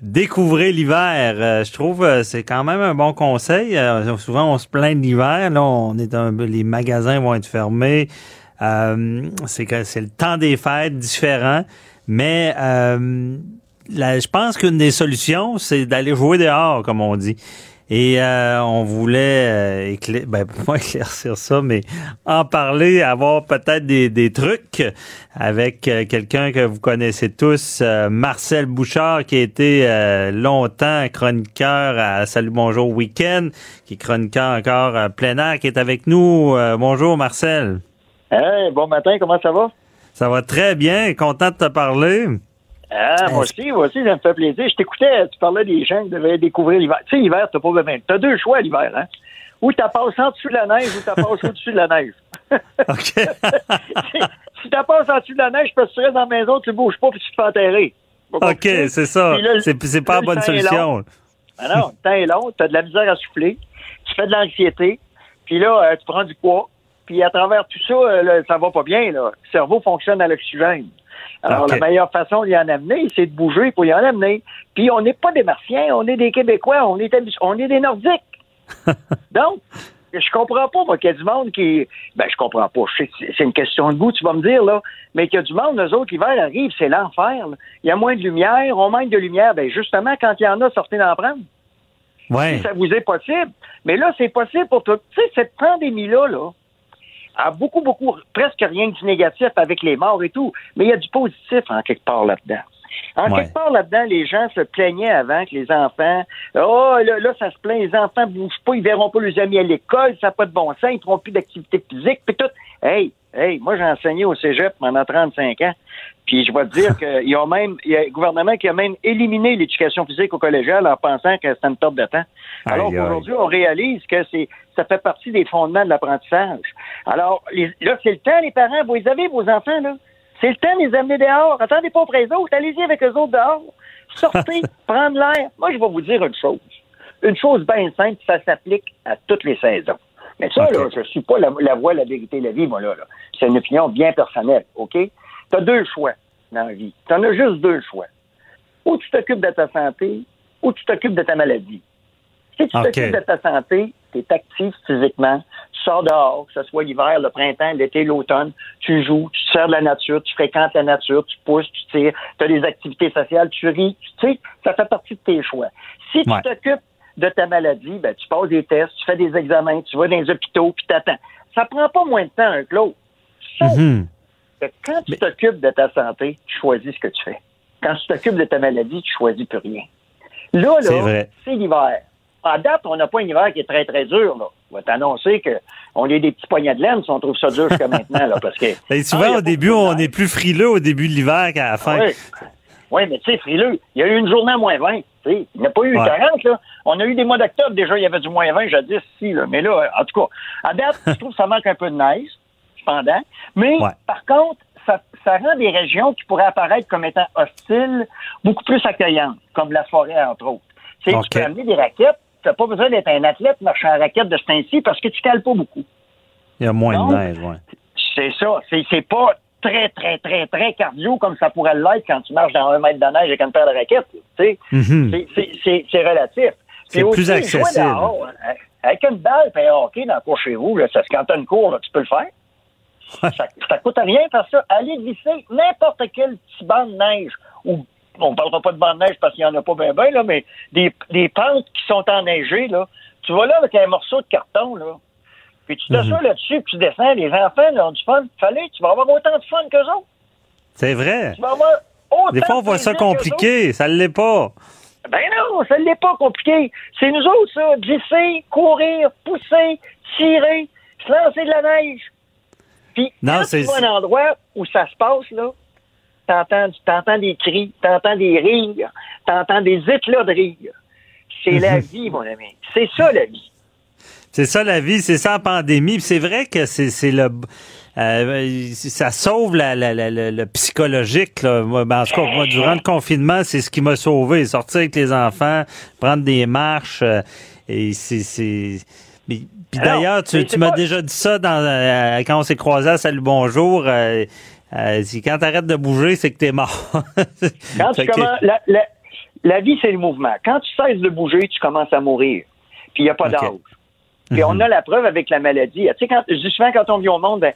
Découvrez l'hiver. Euh, je trouve euh, c'est quand même un bon conseil. souvent, on se plaint de l'hiver. Là, on est un, les magasins vont être fermés. c'est c'est le temps des fêtes différent. Mais je pense qu'une des solutions, c'est d'aller jouer dehors, comme on dit. Et euh, on voulait euh, ben, pas éclaircir ça, mais en parler, avoir peut-être des, des trucs avec euh, quelqu'un que vous connaissez tous, euh, Marcel Bouchard, qui a été longtemps chroniqueur à Salut Bonjour Week-end, qui est chroniqueur encore à plein air, qui est avec nous. bonjour Marcel. Hey, bon matin, comment ça va? Ça va très bien, content de te parler. Ah, moi aussi, moi aussi, ça me fait plaisir. Je t'écoutais, tu parlais des gens qui devaient découvrir l'hiver. Tu sais, l'hiver, t'as pas besoin. T'as deux choix l'hiver, hein? Ou t'as passé en dessous de la neige ou t'as passé au-dessus de la neige. OK. si, t'as passé en dessous de la neige, parce que tu restes dans la maison, tu bouges pas puis tu te fais enterrer. OK, c'est ça. C'est pas la bonne solution. Ah non, le temps est long, t'as de la misère à souffler, tu fais de l'anxiété, puis là, euh, tu prends du poids, puis à travers tout ça, euh, ça va pas bien, là. Le cerveau fonctionne à l'oxygène. Alors, la meilleure façon d'y en amener, c'est de bouger pour y en amener. Puis, on n'est pas des Martiens, on est des Québécois, on est, on est des Nordiques. Donc, je comprends pas, moi, qu'il y a du monde qui. Ben, je comprends pas. C'est une question de goût, tu vas me dire, là. Mais qu'il y a du monde, eux autres, l'hiver arrive, c'est l'enfer. Il y a moins de lumière, on manque de lumière. Ben, justement, quand il y en a, sortez d'en prendre. Ouais. Si ça vous est possible. Mais là, c'est possible pour tout. Tu sais, cette pandémie-là, là, a beaucoup, beaucoup, presque rien de négatif avec les morts et tout, mais il y a du positif en quelque part là-dedans. En quelque part là-dedans, les gens se plaignaient avant que les enfants, oh là, là, ça se plaint, les enfants bougent pas, ils verront pas leurs amis à l'école, ça n'a pas de bon sens, ils feront plus d'activité physique, puis tout. Hey, hey, moi j'ai enseigné au Cégep pendant 35 ans, puis je vais te dire qu'il y a même, il y a un gouvernement qui a même éliminé l'éducation physique au collégial en pensant que c'était une perte de temps. Alors qu'aujourd'hui, on réalise que c'est, ça fait partie des fondements de l'apprentissage. Alors, là, c'est le temps, les parents, vous les avez, vos enfants, là? C'est le temps de les amener dehors. Attendez pas auprès des autres. Allez-y avec eux autres dehors. Sortez, prendre l'air. Moi, je vais vous dire une chose. Une chose bien simple, ça s'applique à toutes les saisons. Mais ça, là, je suis pas la, voix, la vérité, la vie, moi, là. C'est une opinion bien personnelle, OK? Tu as deux choix dans la vie. Tu en as juste deux choix. Ou tu t'occupes de ta santé, ou tu t'occupes de ta maladie. Si tu t'occupes de ta santé, tu es actif physiquement, tu sors dehors, que ce soit l'hiver, le printemps, l'été, l'automne, tu joues, tu sers de la nature, tu fréquentes la nature, tu pousses, tu tires, tu as des activités sociales, tu ris, tu sais, ça fait partie de tes choix. Si tu t'occupes de ta maladie, ben, tu passes des tests, tu fais des examens, tu vas dans les hôpitaux, puis t'attends. Ça prend pas moins de temps que l'autre. Mm-hmm. quand tu t'occupes de ta santé, tu choisis ce que tu fais. Quand tu t'occupes de ta maladie, tu choisis plus rien. Là, là, c'est l'hiver. À date, on n'a pas un hiver qui est très, très dur. Là. On va t'annoncer qu'on est des petits poignets de laine si on trouve ça dur jusqu'à maintenant. Là, parce que, ben, souvent, ah, au début, on est plus frileux au début de l'hiver qu'à la fin. Oui. mais tu sais, frileux, il y a eu une journée à moins 20. Il n'y a pas eu 40. Là. On a eu des mois d'octobre, déjà, il y avait du moins 20 jadis, si. Là. Mais là, en tout cas, à date, je trouve que ça manque un peu de neige, cependant. Mais, par contre, ça, ça, rend des régions qui pourraient apparaître comme étant hostiles beaucoup plus accueillantes, comme la forêt, entre autres. Tu peux amener des raquettes, tu n'as pas besoin d'être un athlète marchant en raquette de ce temps-ci parce que tu cales pas beaucoup. Il y a moins de neige, oui. C'est ça. C'est pas très, très, très, très cardio comme ça pourrait l'être quand tu marches dans un mètre de neige avec une paire de raquettes. Mhm. C'est relatif. C'est plus accessible. Dehors, hein, avec une balle et un hockey dans le cours chez vous, là, ça, quand tu as une cour, tu peux le faire. ça, ça coûte rien parce que aller glisser n'importe quel petit banc de neige ou on parlera pas de bande de neige parce qu'il n'y en a pas bien, bien, là, mais des, des pentes qui sont enneigées, là. Tu vas là avec un morceau de carton, là. Puis tu t'assois mhm. là-dessus, puis tu descends. Les enfants là, ont du fun. Fallait, tu vas avoir autant de fun qu'eux autres. C'est vrai. Tu vas avoir autant Des fois, on voit ça compliqué. Ça ne l'est pas. Ben non, ça ne l'est pas compliqué. C'est nous autres, ça. Glisser, courir, pousser, tirer, se lancer de la neige. Puis, vas un endroit où ça se passe, là, t'entends, des cris, t'entends des rires, t'entends des éclats de rire. C'est la mhm. vie, mon ami. C'est ça, la vie. C'est ça, la vie. C'est ça, la pandémie. c'est vrai que c'est, le... Euh, ça sauve la, le psychologique. Là. Ben, en tout cas, moi, durant le confinement, c'est ce qui m'a sauvé. Sortir avec les enfants, prendre des marches. Euh, et c'est... Puis d'ailleurs, tu, m'as déjà dit ça dans, euh, quand on s'est croisés à Salut Bonjour. Euh, quand tu arrêtes de bouger, c'est que tu es mort. quand tu commences, la, vie, c'est le mouvement. Quand tu cesses de bouger, tu commences à mourir. Puis il n'y a pas d'âge. Puis on mhm. a la preuve avec la maladie. Tu sais, quand, souvent, quand on vit au monde, ben,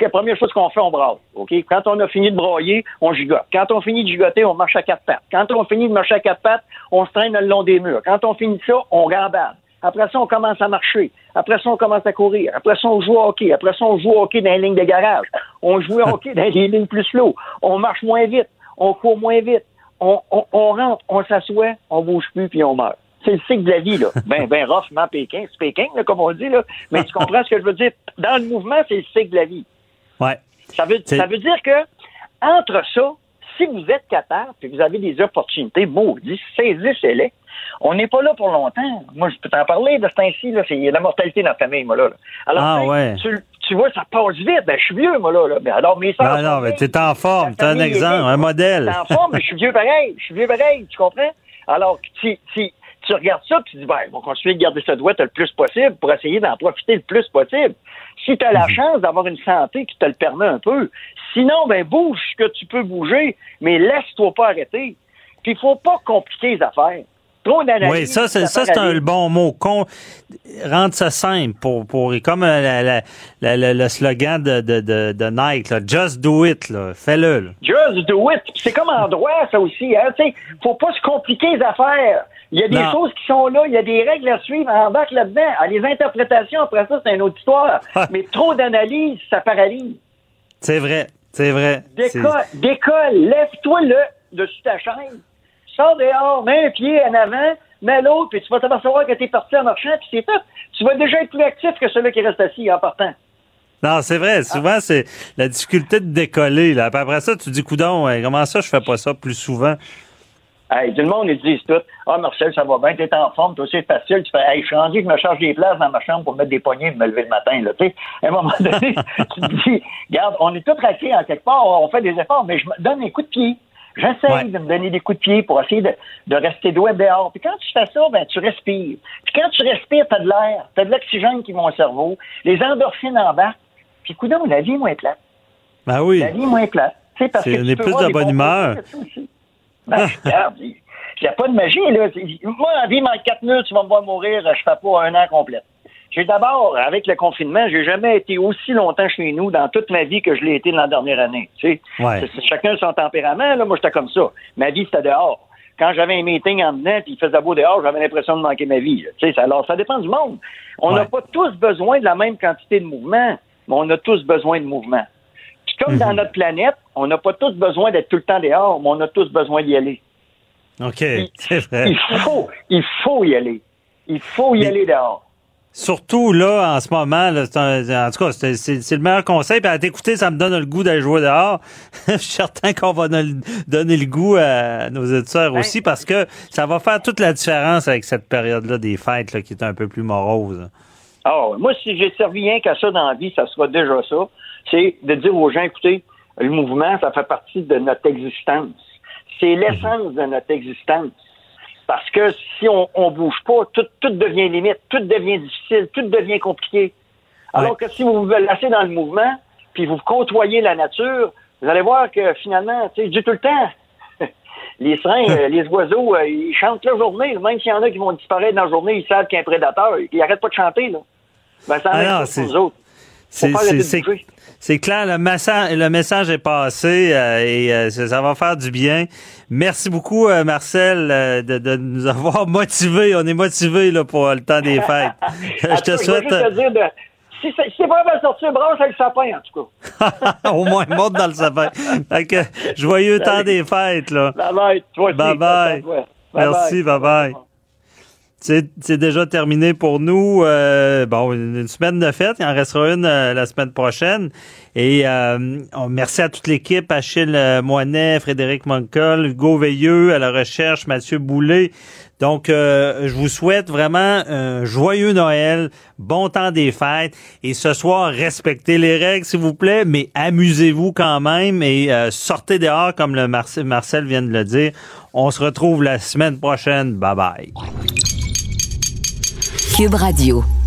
la première chose qu'on fait, on braille. OK? Quand on a fini de broyer, on gigote. Quand on finit de gigoter, on marche à quatre pattes. Quand on finit de marcher à quatre pattes, on se traîne le long des murs. Quand on finit ça, on gambade. Après ça, on commence à marcher. Après ça, on commence à courir. Après ça, on joue au hockey. Après ça, on joue au hockey dans les lignes de garage. On joue au hockey dans les lignes plus slow. On marche moins vite. On court moins vite. On, rentre, on s'assoit, on bouge plus, puis on meurt. C'est le cycle de la vie, là. Ben, ben, roughement Pékin. C'est Pékin, comme on dit, là. Mais tu comprends ce que je veux dire? Dans le mouvement, c'est le cycle de la vie. Ouais. Ça veut, ça veut dire que, entre ça, si vous êtes capable, puis vous avez des opportunités, maudits, saisissez-les. On n'est pas là pour longtemps. Moi, je peux t'en parler de ce temps-ci, là. C'est la mortalité dans la famille, moi, là. Alors, ah, ouais. tu, vois, ça passe vite. Ben, je suis vieux, moi, là. là. Ben, alors, mes soeurs. Non, non, mais t'es en forme. T'es un exemple, un modèle. T'es en forme, mais je suis vieux pareil. Je suis vieux pareil. Tu comprends? Alors, tu, tu, tu regardes ça, tu dis, ben, on va continuer de garder ça doigt le plus possible pour essayer d'en profiter le plus possible. Si tu as la mhm. chance d'avoir une santé qui te le permet un peu, sinon, ben, bouge ce que tu peux bouger, mais laisse-toi pas arrêter. Puis, il faut pas compliquer les affaires. Oui, ça, c'est, ça, c'est un bon mot. Con, rendre ça simple pour, pour comme euh, le slogan de, de, de, de Nike, là, just do it, là, fais-le. Just do it. C'est comme en droit, ça aussi. Hein, faut pas se compliquer les affaires. Il y a des choses qui sont là, il y a des règles à suivre, embarque là-dedans. Ah, les interprétations, après ça, c'est une autre histoire. Mais trop d'analyse, ça paralyse. C'est vrai, c'est vrai. Décolle, décolle, lève-toi le dessus ta chaîne. Sors dehors, mets un pied en avant, mets l'autre, puis tu vas t'apercevoir que tu es parti en marchant, puis c'est tout. Tu vas déjà être plus actif que celui qui reste assis en partant. Non, c'est vrai. Souvent, c'est la difficulté de décoller. Là. après ça, tu dis, coudon, comment ça, je fais pas ça plus souvent? Hey, tout le monde, ils disent tout. Ah, Marcel, ça va bien, t'es en forme, toi, c'est facile. Tu fais, hey, je suis rendu, je me charge des places dans ma chambre pour mettre des poignées et me lever le matin, là. Tu sais, à un moment donné, tu te dis, regarde, on est tous raqués en quelque part, on fait des efforts, mais je me donne un coup de pied. J'essaie de me donner des coups de pied pour essayer de, de rester doué dehors. Puis quand tu fais ça, ben, tu respires. Puis quand tu respires, t'as de l'air, t'as de l'oxygène qui va au cerveau, les endorphines en bas. Puis, coudons, la vie est moins plate. Ben oui. La vie est moins plate. C'est parce que on est plus de bonne humeur. Ben, regarde, il n'y a pas de magie, là. Moi, la vie, en quatre minutes, tu vas me voir mourir, je fais pas un an complet. J'ai d'abord, avec le confinement, j'ai jamais été aussi longtemps chez nous dans toute ma vie que je l'ai été dans la dernière année. Tu sais, chacun son tempérament. Là, moi, j'étais comme ça. Ma vie, c'était dehors. Quand j'avais un meeting en dedans, puis il faisait beau dehors, j'avais l'impression de manquer ma vie. Tu sais, alors, ça dépend du monde. On n'a pas tous besoin de la même quantité de mouvement, mais on a tous besoin de mouvement. Puis comme dans mhm. notre planète, on n'a pas tous besoin d'être tout le temps dehors, mais on a tous besoin d'y aller. OK, c'est vrai. Il faut, il faut y aller. Il faut y aller dehors. Surtout là, en ce moment, là, en tout cas, c'est le meilleur conseil. Puis à t'écouter, ça me donne le goût d'aller jouer dehors. Je suis certain qu'on va donner le goût à nos éditeurs aussi parce que ça va faire toute la différence avec cette période-là des fêtes là, qui est un peu plus morose. Ah, moi, si j'ai servi rien qu'à ça dans la vie, ça sera déjà ça. C'est de dire aux gens, écoutez, le mouvement, ça fait partie de notre existence. C'est l'essence de notre existence. Parce que si on, on bouge pas, tout, tout devient limite, tout devient difficile, tout devient compliqué. Alors que si vous vous laissez dans le mouvement, puis vous côtoyez la nature, vous allez voir que finalement, tu sais, je dis tout le temps, les seringues, euh, les oiseaux, euh, ils chantent la journée. Même s'il y en a qui vont disparaître dans la journée, ils savent qu'il y a un prédateur. Ils n'arrêtent pas de chanter, là. Ben, ça ah non, pour autres. C'est clair, le message, le message est passé euh, et euh, ça va faire du bien. Merci beaucoup, euh, Marcel, de, de, nous avoir motivés. On est motivés là, pour le temps des fêtes. je te souhaite. Je dire de... Si c'est pas mal sortir, branche avec le sapin, en tout cas. Au moins, monte dans le sapin. Fait que, joyeux temps des fêtes, là. Bye bye. Toi bye, bye. Merci, bye bye c'est déjà terminé pour nous. Euh, bon, une semaine de fête, il en restera une euh, la semaine prochaine. Et euh, merci à toute l'équipe, Achille Moinet, Frédéric Moncol, Hugo Veilleux, à la recherche, Mathieu Boulet. Donc, je vous souhaite vraiment un joyeux Noël, bon temps des fêtes. Et ce soir, respectez les règles, s'il vous plaît, mais amusez-vous quand même et sortez dehors, comme le Marcel vient de le dire. On se retrouve la semaine prochaine. Bye bye. Cube Radio.